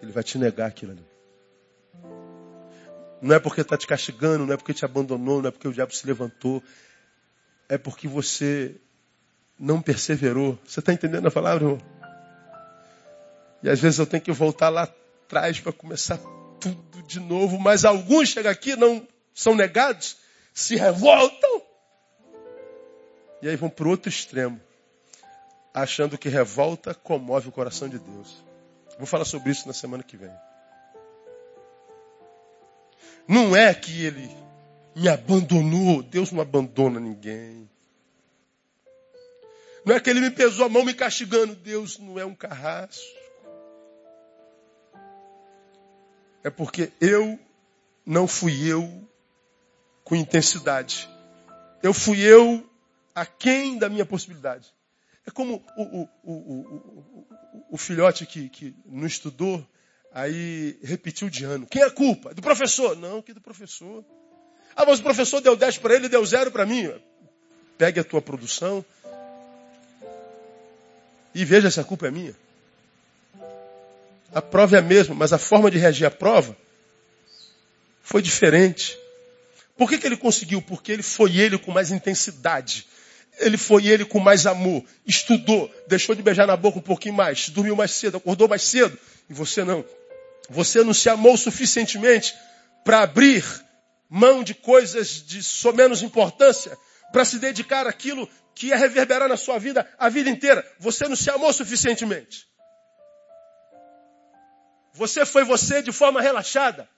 Ele vai te negar aquilo ali. Não é porque está te castigando, não é porque te abandonou, não é porque o diabo se levantou. É porque você não perseverou. Você está entendendo a palavra, irmão? E às vezes eu tenho que voltar lá atrás para começar tudo de novo, mas alguns chegam aqui, não são negados, se revoltam. E aí vão para o outro extremo, achando que revolta comove o coração de Deus. Vou falar sobre isso na semana que vem. Não é que ele me abandonou, Deus não abandona ninguém. Não é que ele me pesou a mão me castigando, Deus não é um carrasco. É porque eu não fui eu com intensidade. Eu fui eu aquém da minha possibilidade. É como o, o, o, o filhote que, que não estudou, aí repetiu de ano. Quem é a culpa? Do professor? Não, que do professor. Ah, mas o professor deu 10 para ele deu zero para mim. Pegue a tua produção e veja se a culpa é minha. A prova é a mesma, mas a forma de reagir à prova foi diferente. Por que, que ele conseguiu? Porque ele foi ele com mais intensidade. Ele foi ele com mais amor. Estudou, deixou de beijar na boca um pouquinho mais, dormiu mais cedo, acordou mais cedo. E você não. Você não se amou suficientemente para abrir mão de coisas de só menos importância, para se dedicar àquilo que ia reverberar na sua vida a vida inteira. Você não se amou suficientemente. Você foi você de forma relaxada.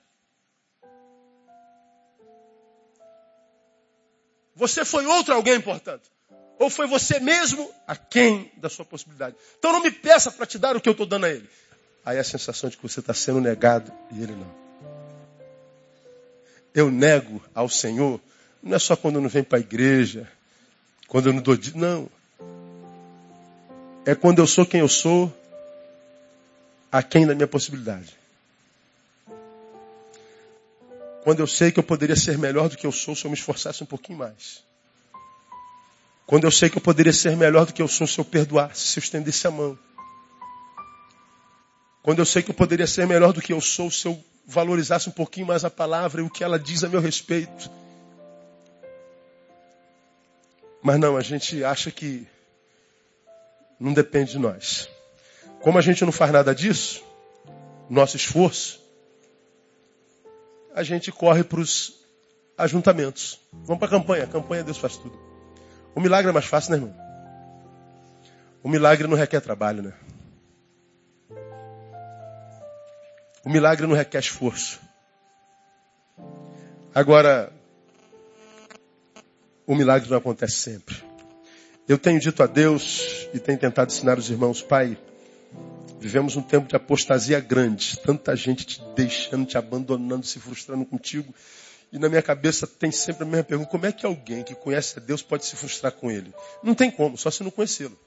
Você foi outro alguém, portanto. Ou foi você mesmo a quem da sua possibilidade. Então não me peça para te dar o que eu estou dando a ele. Aí a sensação de que você está sendo negado e ele não. Eu nego ao Senhor, não é só quando eu não venho para a igreja, quando eu não dou. Não. É quando eu sou quem eu sou aquém da minha possibilidade. Quando eu sei que eu poderia ser melhor do que eu sou se eu me esforçasse um pouquinho mais. Quando eu sei que eu poderia ser melhor do que eu sou se eu perdoasse, se eu estendesse a mão. Quando eu sei que eu poderia ser melhor do que eu sou se eu valorizasse um pouquinho mais a palavra e o que ela diz a meu respeito. Mas não, a gente acha que não depende de nós. Como a gente não faz nada disso, nosso esforço, a gente corre para os ajuntamentos. Vamos para a campanha. Campanha Deus faz tudo. O milagre é mais fácil, né, irmão? O milagre não requer trabalho, né? O milagre não requer esforço. Agora, o milagre não acontece sempre. Eu tenho dito a Deus e tenho tentado ensinar os irmãos, Pai, Vivemos um tempo de apostasia grande, tanta gente te deixando, te abandonando, se frustrando contigo. E na minha cabeça tem sempre a mesma pergunta: como é que alguém que conhece a Deus pode se frustrar com Ele? Não tem como, só se não conhecê-lo.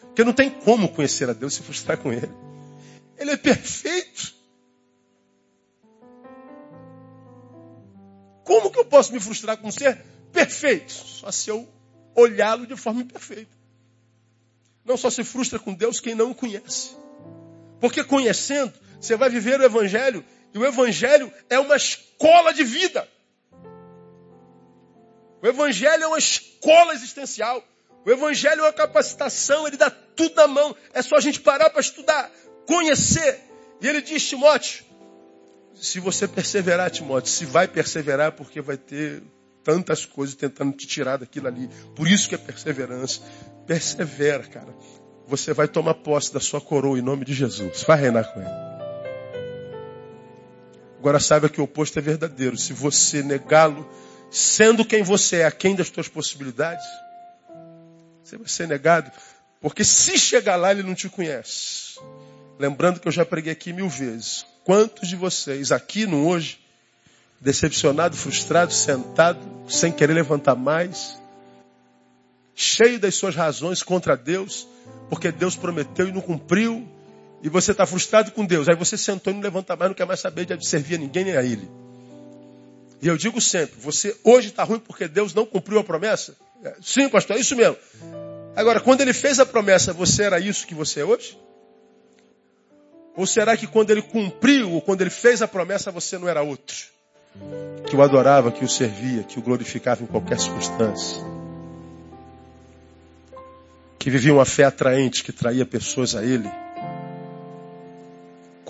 Porque não tem como conhecer a Deus e se frustrar com Ele. Ele é perfeito. Como que eu posso me frustrar com um ser perfeito? Só se eu olhá-lo de forma imperfeita. Não só se frustra com Deus quem não o conhece. Porque conhecendo, você vai viver o Evangelho, e o Evangelho é uma escola de vida. O Evangelho é uma escola existencial. O Evangelho é uma capacitação, ele dá tudo na mão. É só a gente parar para estudar, conhecer. E ele diz, Timóteo, se você perseverar, Timóteo, se vai perseverar, porque vai ter tantas coisas tentando te tirar daquilo ali. Por isso que é perseverança. Persevera, cara. você vai tomar posse da sua coroa em nome de Jesus. Vai reinar com ele. Agora saiba que o oposto é verdadeiro. Se você negá-lo, sendo quem você é, aquém das suas possibilidades, você vai ser negado. Porque se chegar lá, ele não te conhece. Lembrando que eu já preguei aqui mil vezes. Quantos de vocês aqui no hoje, decepcionado, frustrado, sentado, sem querer levantar mais, cheio das suas razões contra Deus, porque Deus prometeu e não cumpriu, e você está frustrado com Deus. Aí você sentou e não levanta mais, não quer mais saber de servir a ninguém nem a Ele. E eu digo sempre, você hoje está ruim porque Deus não cumpriu a promessa? É, sim, pastor, é isso mesmo. Agora, quando ele fez a promessa, você era isso que você é hoje? Ou será que quando ele cumpriu, ou quando ele fez a promessa, você não era outro? Que o adorava, que o servia, que o glorificava em qualquer circunstância. Que vivia uma fé atraente, que traía pessoas a ele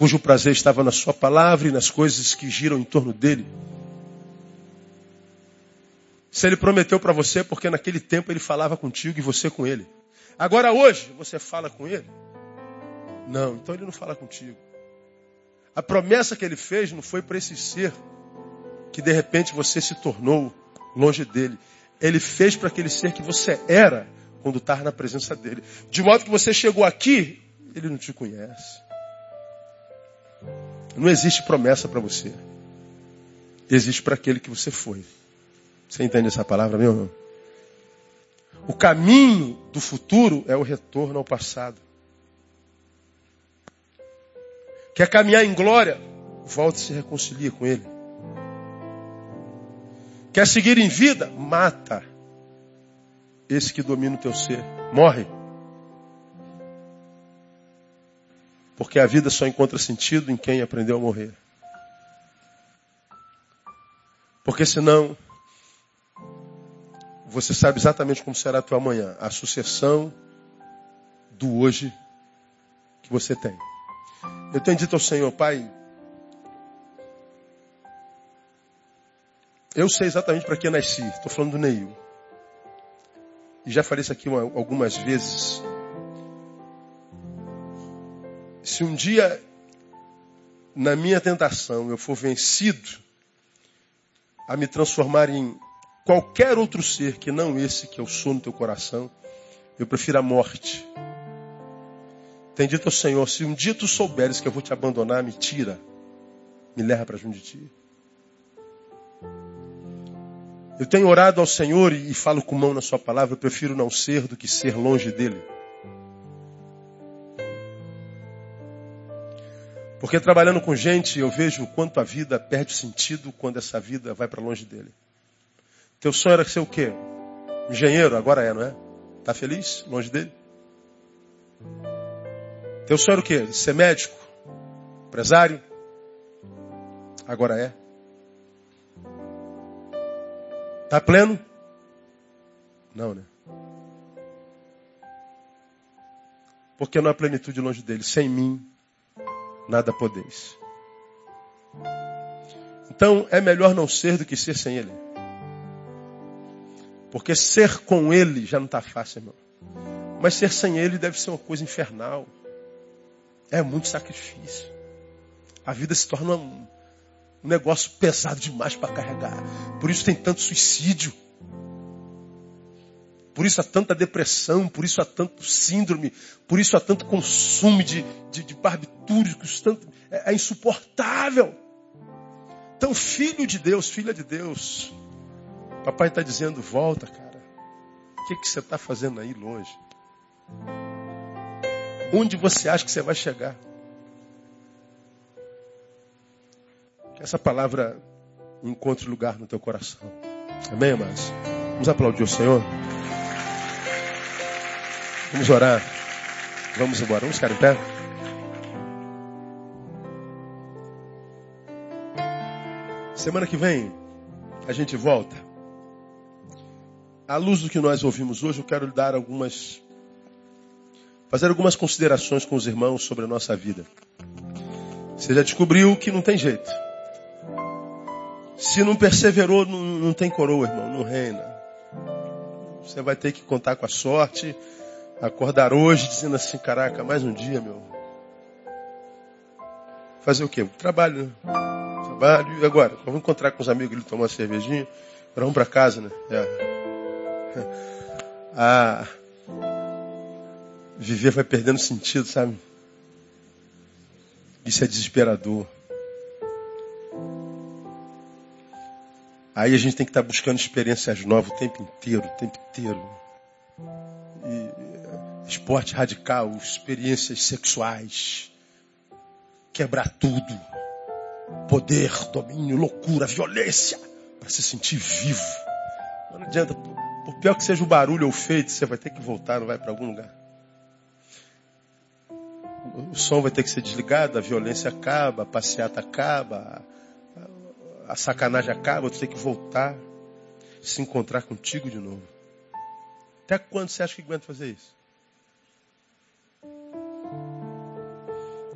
cujo prazer estava na sua palavra e nas coisas que giram em torno dele. Se ele prometeu para você, porque naquele tempo ele falava contigo e você com ele. Agora hoje, você fala com ele? Não, então ele não fala contigo. A promessa que ele fez não foi para esse ser que de repente você se tornou longe dele. Ele fez para aquele ser que você era quando estava na presença dele. De modo que você chegou aqui, ele não te conhece. Não existe promessa para você. Existe para aquele que você foi. Você entende essa palavra, meu irmão? O caminho do futuro é o retorno ao passado. Quer caminhar em glória? Volte e se reconcilia com Ele. Quer seguir em vida? Mata esse que domina o teu ser. Morre. Porque a vida só encontra sentido em quem aprendeu a morrer. Porque senão, você sabe exatamente como será a tua amanhã. A sucessão do hoje que você tem. Eu tenho dito ao Senhor, Pai, eu sei exatamente para que nasci. Estou falando do Neil. E já falei isso aqui uma, algumas vezes. Se um dia, na minha tentação, eu for vencido a me transformar em qualquer outro ser que não esse que eu sou no teu coração, eu prefiro a morte. Tem dito ao Senhor, se um dia tu souberes que eu vou te abandonar, me tira, me leva para junto de ti. Eu tenho orado ao Senhor e falo com mão na sua palavra, eu prefiro não ser do que ser longe dele. Porque trabalhando com gente, eu vejo o quanto a vida perde sentido quando essa vida vai para longe dele. Teu sonho era ser o quê? Engenheiro, agora é, não é? Tá feliz longe dele? Teu sonho era o quê? Ser médico? Empresário? Agora é. Tá pleno? Não, né? Porque não há plenitude longe dele. Sem mim, nada podeis. Então é melhor não ser do que ser sem Ele. Porque ser com Ele já não está fácil, irmão. Mas ser sem Ele deve ser uma coisa infernal. É muito sacrifício. A vida se torna um, um negócio pesado demais para carregar. Por isso tem tanto suicídio. Por isso há tanta depressão, por isso há tanto síndrome, por isso há tanto consumo de, de, de barbitúricos, tanto, é, é insuportável. Então, filho de Deus, filha de Deus, papai está dizendo, volta, cara. O que, que você está fazendo aí longe? Onde você acha que você vai chegar? Essa palavra encontre lugar no teu coração. Amém, amados? Vamos aplaudir o Senhor? Vamos orar. Vamos embora. Vamos ficar em pé. Semana que vem a gente volta. À luz do que nós ouvimos hoje, eu quero dar algumas. fazer algumas considerações com os irmãos sobre a nossa vida. Você já descobriu que não tem jeito. Se não perseverou, não, não tem coroa, irmão, não reina. Você vai ter que contar com a sorte Acordar hoje dizendo assim, caraca, mais um dia, meu. Fazer o quê? Trabalho, né? Trabalho. E agora? Vamos encontrar com os amigos ali, tomar uma cervejinha. Agora vamos para casa, né? É. Ah, viver vai perdendo sentido, sabe? Isso é desesperador. Aí a gente tem que estar buscando experiências novas o tempo inteiro, o tempo inteiro. E, esporte radical, experiências sexuais. Quebrar tudo. Poder, domínio, loucura, violência. Para se sentir vivo. Não adianta, por pior que seja o barulho ou o feito, você vai ter que voltar, não vai para algum lugar. O som vai ter que ser desligado, a violência acaba, a passeata acaba, a sacanagem acaba, você tem que voltar, se encontrar contigo de novo. Até quando você acha que aguenta fazer isso?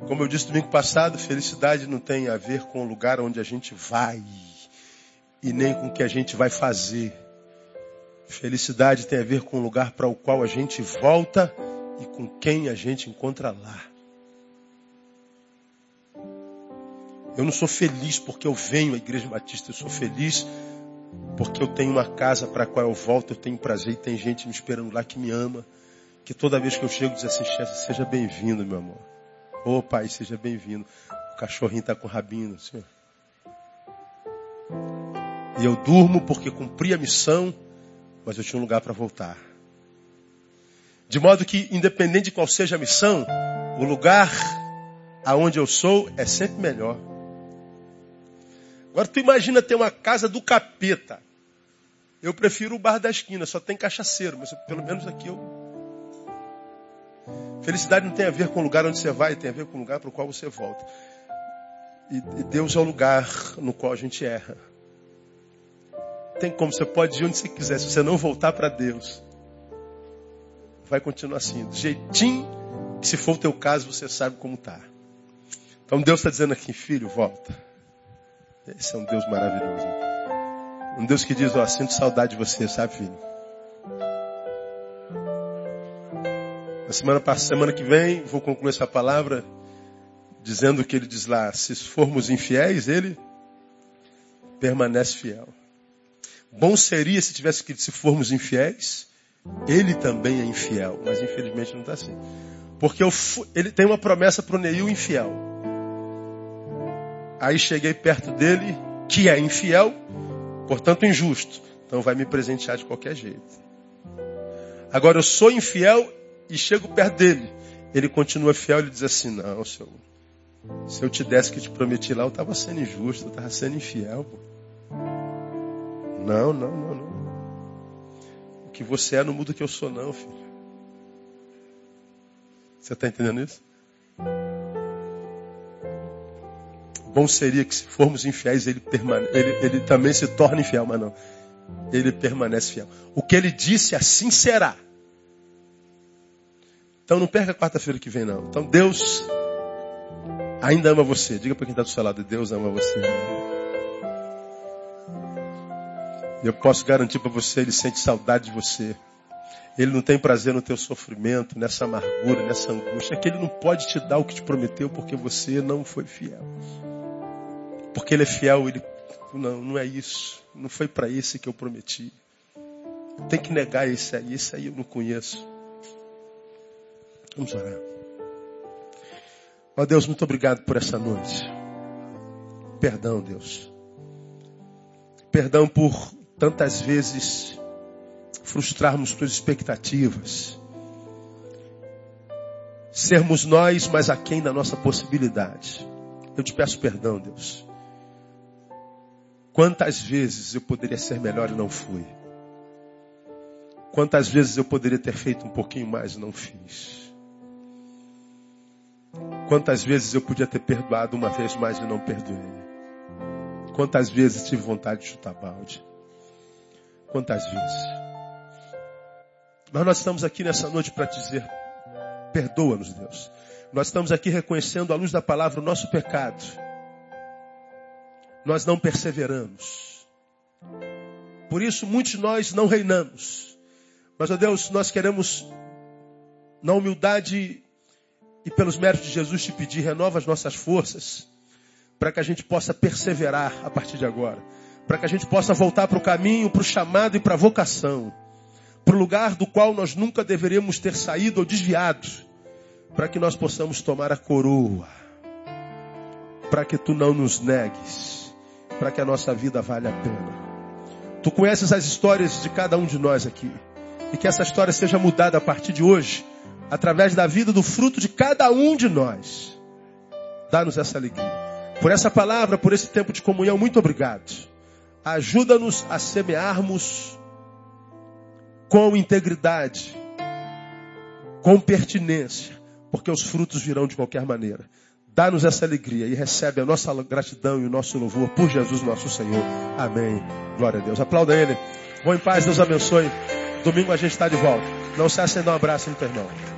Como eu disse domingo passado, felicidade não tem a ver com o lugar onde a gente vai e nem com o que a gente vai fazer. Felicidade tem a ver com o lugar para o qual a gente volta e com quem a gente encontra lá. Eu não sou feliz porque eu venho à Igreja Batista, eu sou feliz porque eu tenho uma casa para a qual eu volto, eu tenho prazer e tem gente me esperando lá que me ama, que toda vez que eu chego diz assim, chefe, seja bem-vindo, meu amor. Ô oh, pai, seja bem-vindo. O cachorrinho está com o rabinho, assim. E eu durmo porque cumpri a missão, mas eu tinha um lugar para voltar. De modo que, independente de qual seja a missão, o lugar aonde eu sou é sempre melhor. Agora tu imagina ter uma casa do capeta. Eu prefiro o bar da esquina, só tem cachaceiro, mas pelo menos aqui eu. Felicidade não tem a ver com o lugar onde você vai, tem a ver com o lugar para o qual você volta. E, e Deus é o lugar no qual a gente erra. Tem como, você pode ir onde você quiser, se você não voltar para Deus, vai continuar assim, do jeitinho que se for o teu caso, você sabe como está. Então Deus está dizendo aqui, filho, volta. Esse é um Deus maravilhoso. Um Deus que diz, ó, sinto saudade de você, sabe, filho? Na semana, semana que vem, vou concluir essa palavra dizendo que ele diz lá, se formos infiéis, ele permanece fiel. Bom seria se tivesse escrito, se formos infiéis, ele também é infiel. Mas infelizmente não está assim. Porque eu, ele tem uma promessa para o Neil infiel. Aí cheguei perto dele, que é infiel, portanto injusto. Então vai me presentear de qualquer jeito. Agora eu sou infiel e chego perto dele. Ele continua fiel e diz assim: Não, senhor, se eu te desse que te prometi lá, eu estava sendo injusto, eu estava sendo infiel. Não, não, não, não. O que você é não muda o que eu sou, não, filho. Você está entendendo isso? Bom seria que se formos infiéis, ele, permane... ele, ele também se torne infiel, mas não. Ele permanece fiel. O que ele disse, assim será. Então não perca quarta-feira que vem, não. Então Deus ainda ama você. Diga para quem está do seu lado, Deus ama você. Eu posso garantir para você, Ele sente saudade de você. Ele não tem prazer no teu sofrimento, nessa amargura, nessa angústia. É que Ele não pode te dar o que te prometeu porque você não foi fiel porque ele é fiel, ele não, não é isso. Não foi para esse que eu prometi. Tem que negar esse aí, esse aí eu não conheço. Vamos orar. Ó oh, Deus, muito obrigado por essa noite. Perdão, Deus. Perdão por tantas vezes frustrarmos tuas expectativas. Sermos nós, mas aquém da nossa possibilidade. Eu te peço perdão, Deus. Quantas vezes eu poderia ser melhor e não fui? Quantas vezes eu poderia ter feito um pouquinho mais e não fiz? Quantas vezes eu podia ter perdoado uma vez mais e não perdoei? Quantas vezes tive vontade de chutar balde? Quantas vezes? Mas nós estamos aqui nessa noite para dizer: perdoa-nos, Deus. Nós estamos aqui reconhecendo à luz da palavra o nosso pecado nós não perseveramos. Por isso, muitos de nós não reinamos. Mas, ó Deus, nós queremos na humildade e pelos méritos de Jesus te pedir, renova as nossas forças, para que a gente possa perseverar a partir de agora, para que a gente possa voltar para o caminho, para o chamado e para a vocação, para o lugar do qual nós nunca deveríamos ter saído ou desviado, para que nós possamos tomar a coroa, para que tu não nos negues, para que a nossa vida valha a pena. Tu conheces as histórias de cada um de nós aqui. E que essa história seja mudada a partir de hoje, através da vida do fruto de cada um de nós. Dá-nos essa alegria. Por essa palavra, por esse tempo de comunhão, muito obrigado. Ajuda-nos a semearmos com integridade, com pertinência, porque os frutos virão de qualquer maneira. Dá-nos essa alegria e recebe a nossa gratidão e o nosso louvor por Jesus nosso Senhor. Amém. Glória a Deus. Aplauda Ele. Vou em paz, Deus abençoe. Domingo a gente está de volta. Não se acenda um abraço no teu irmão.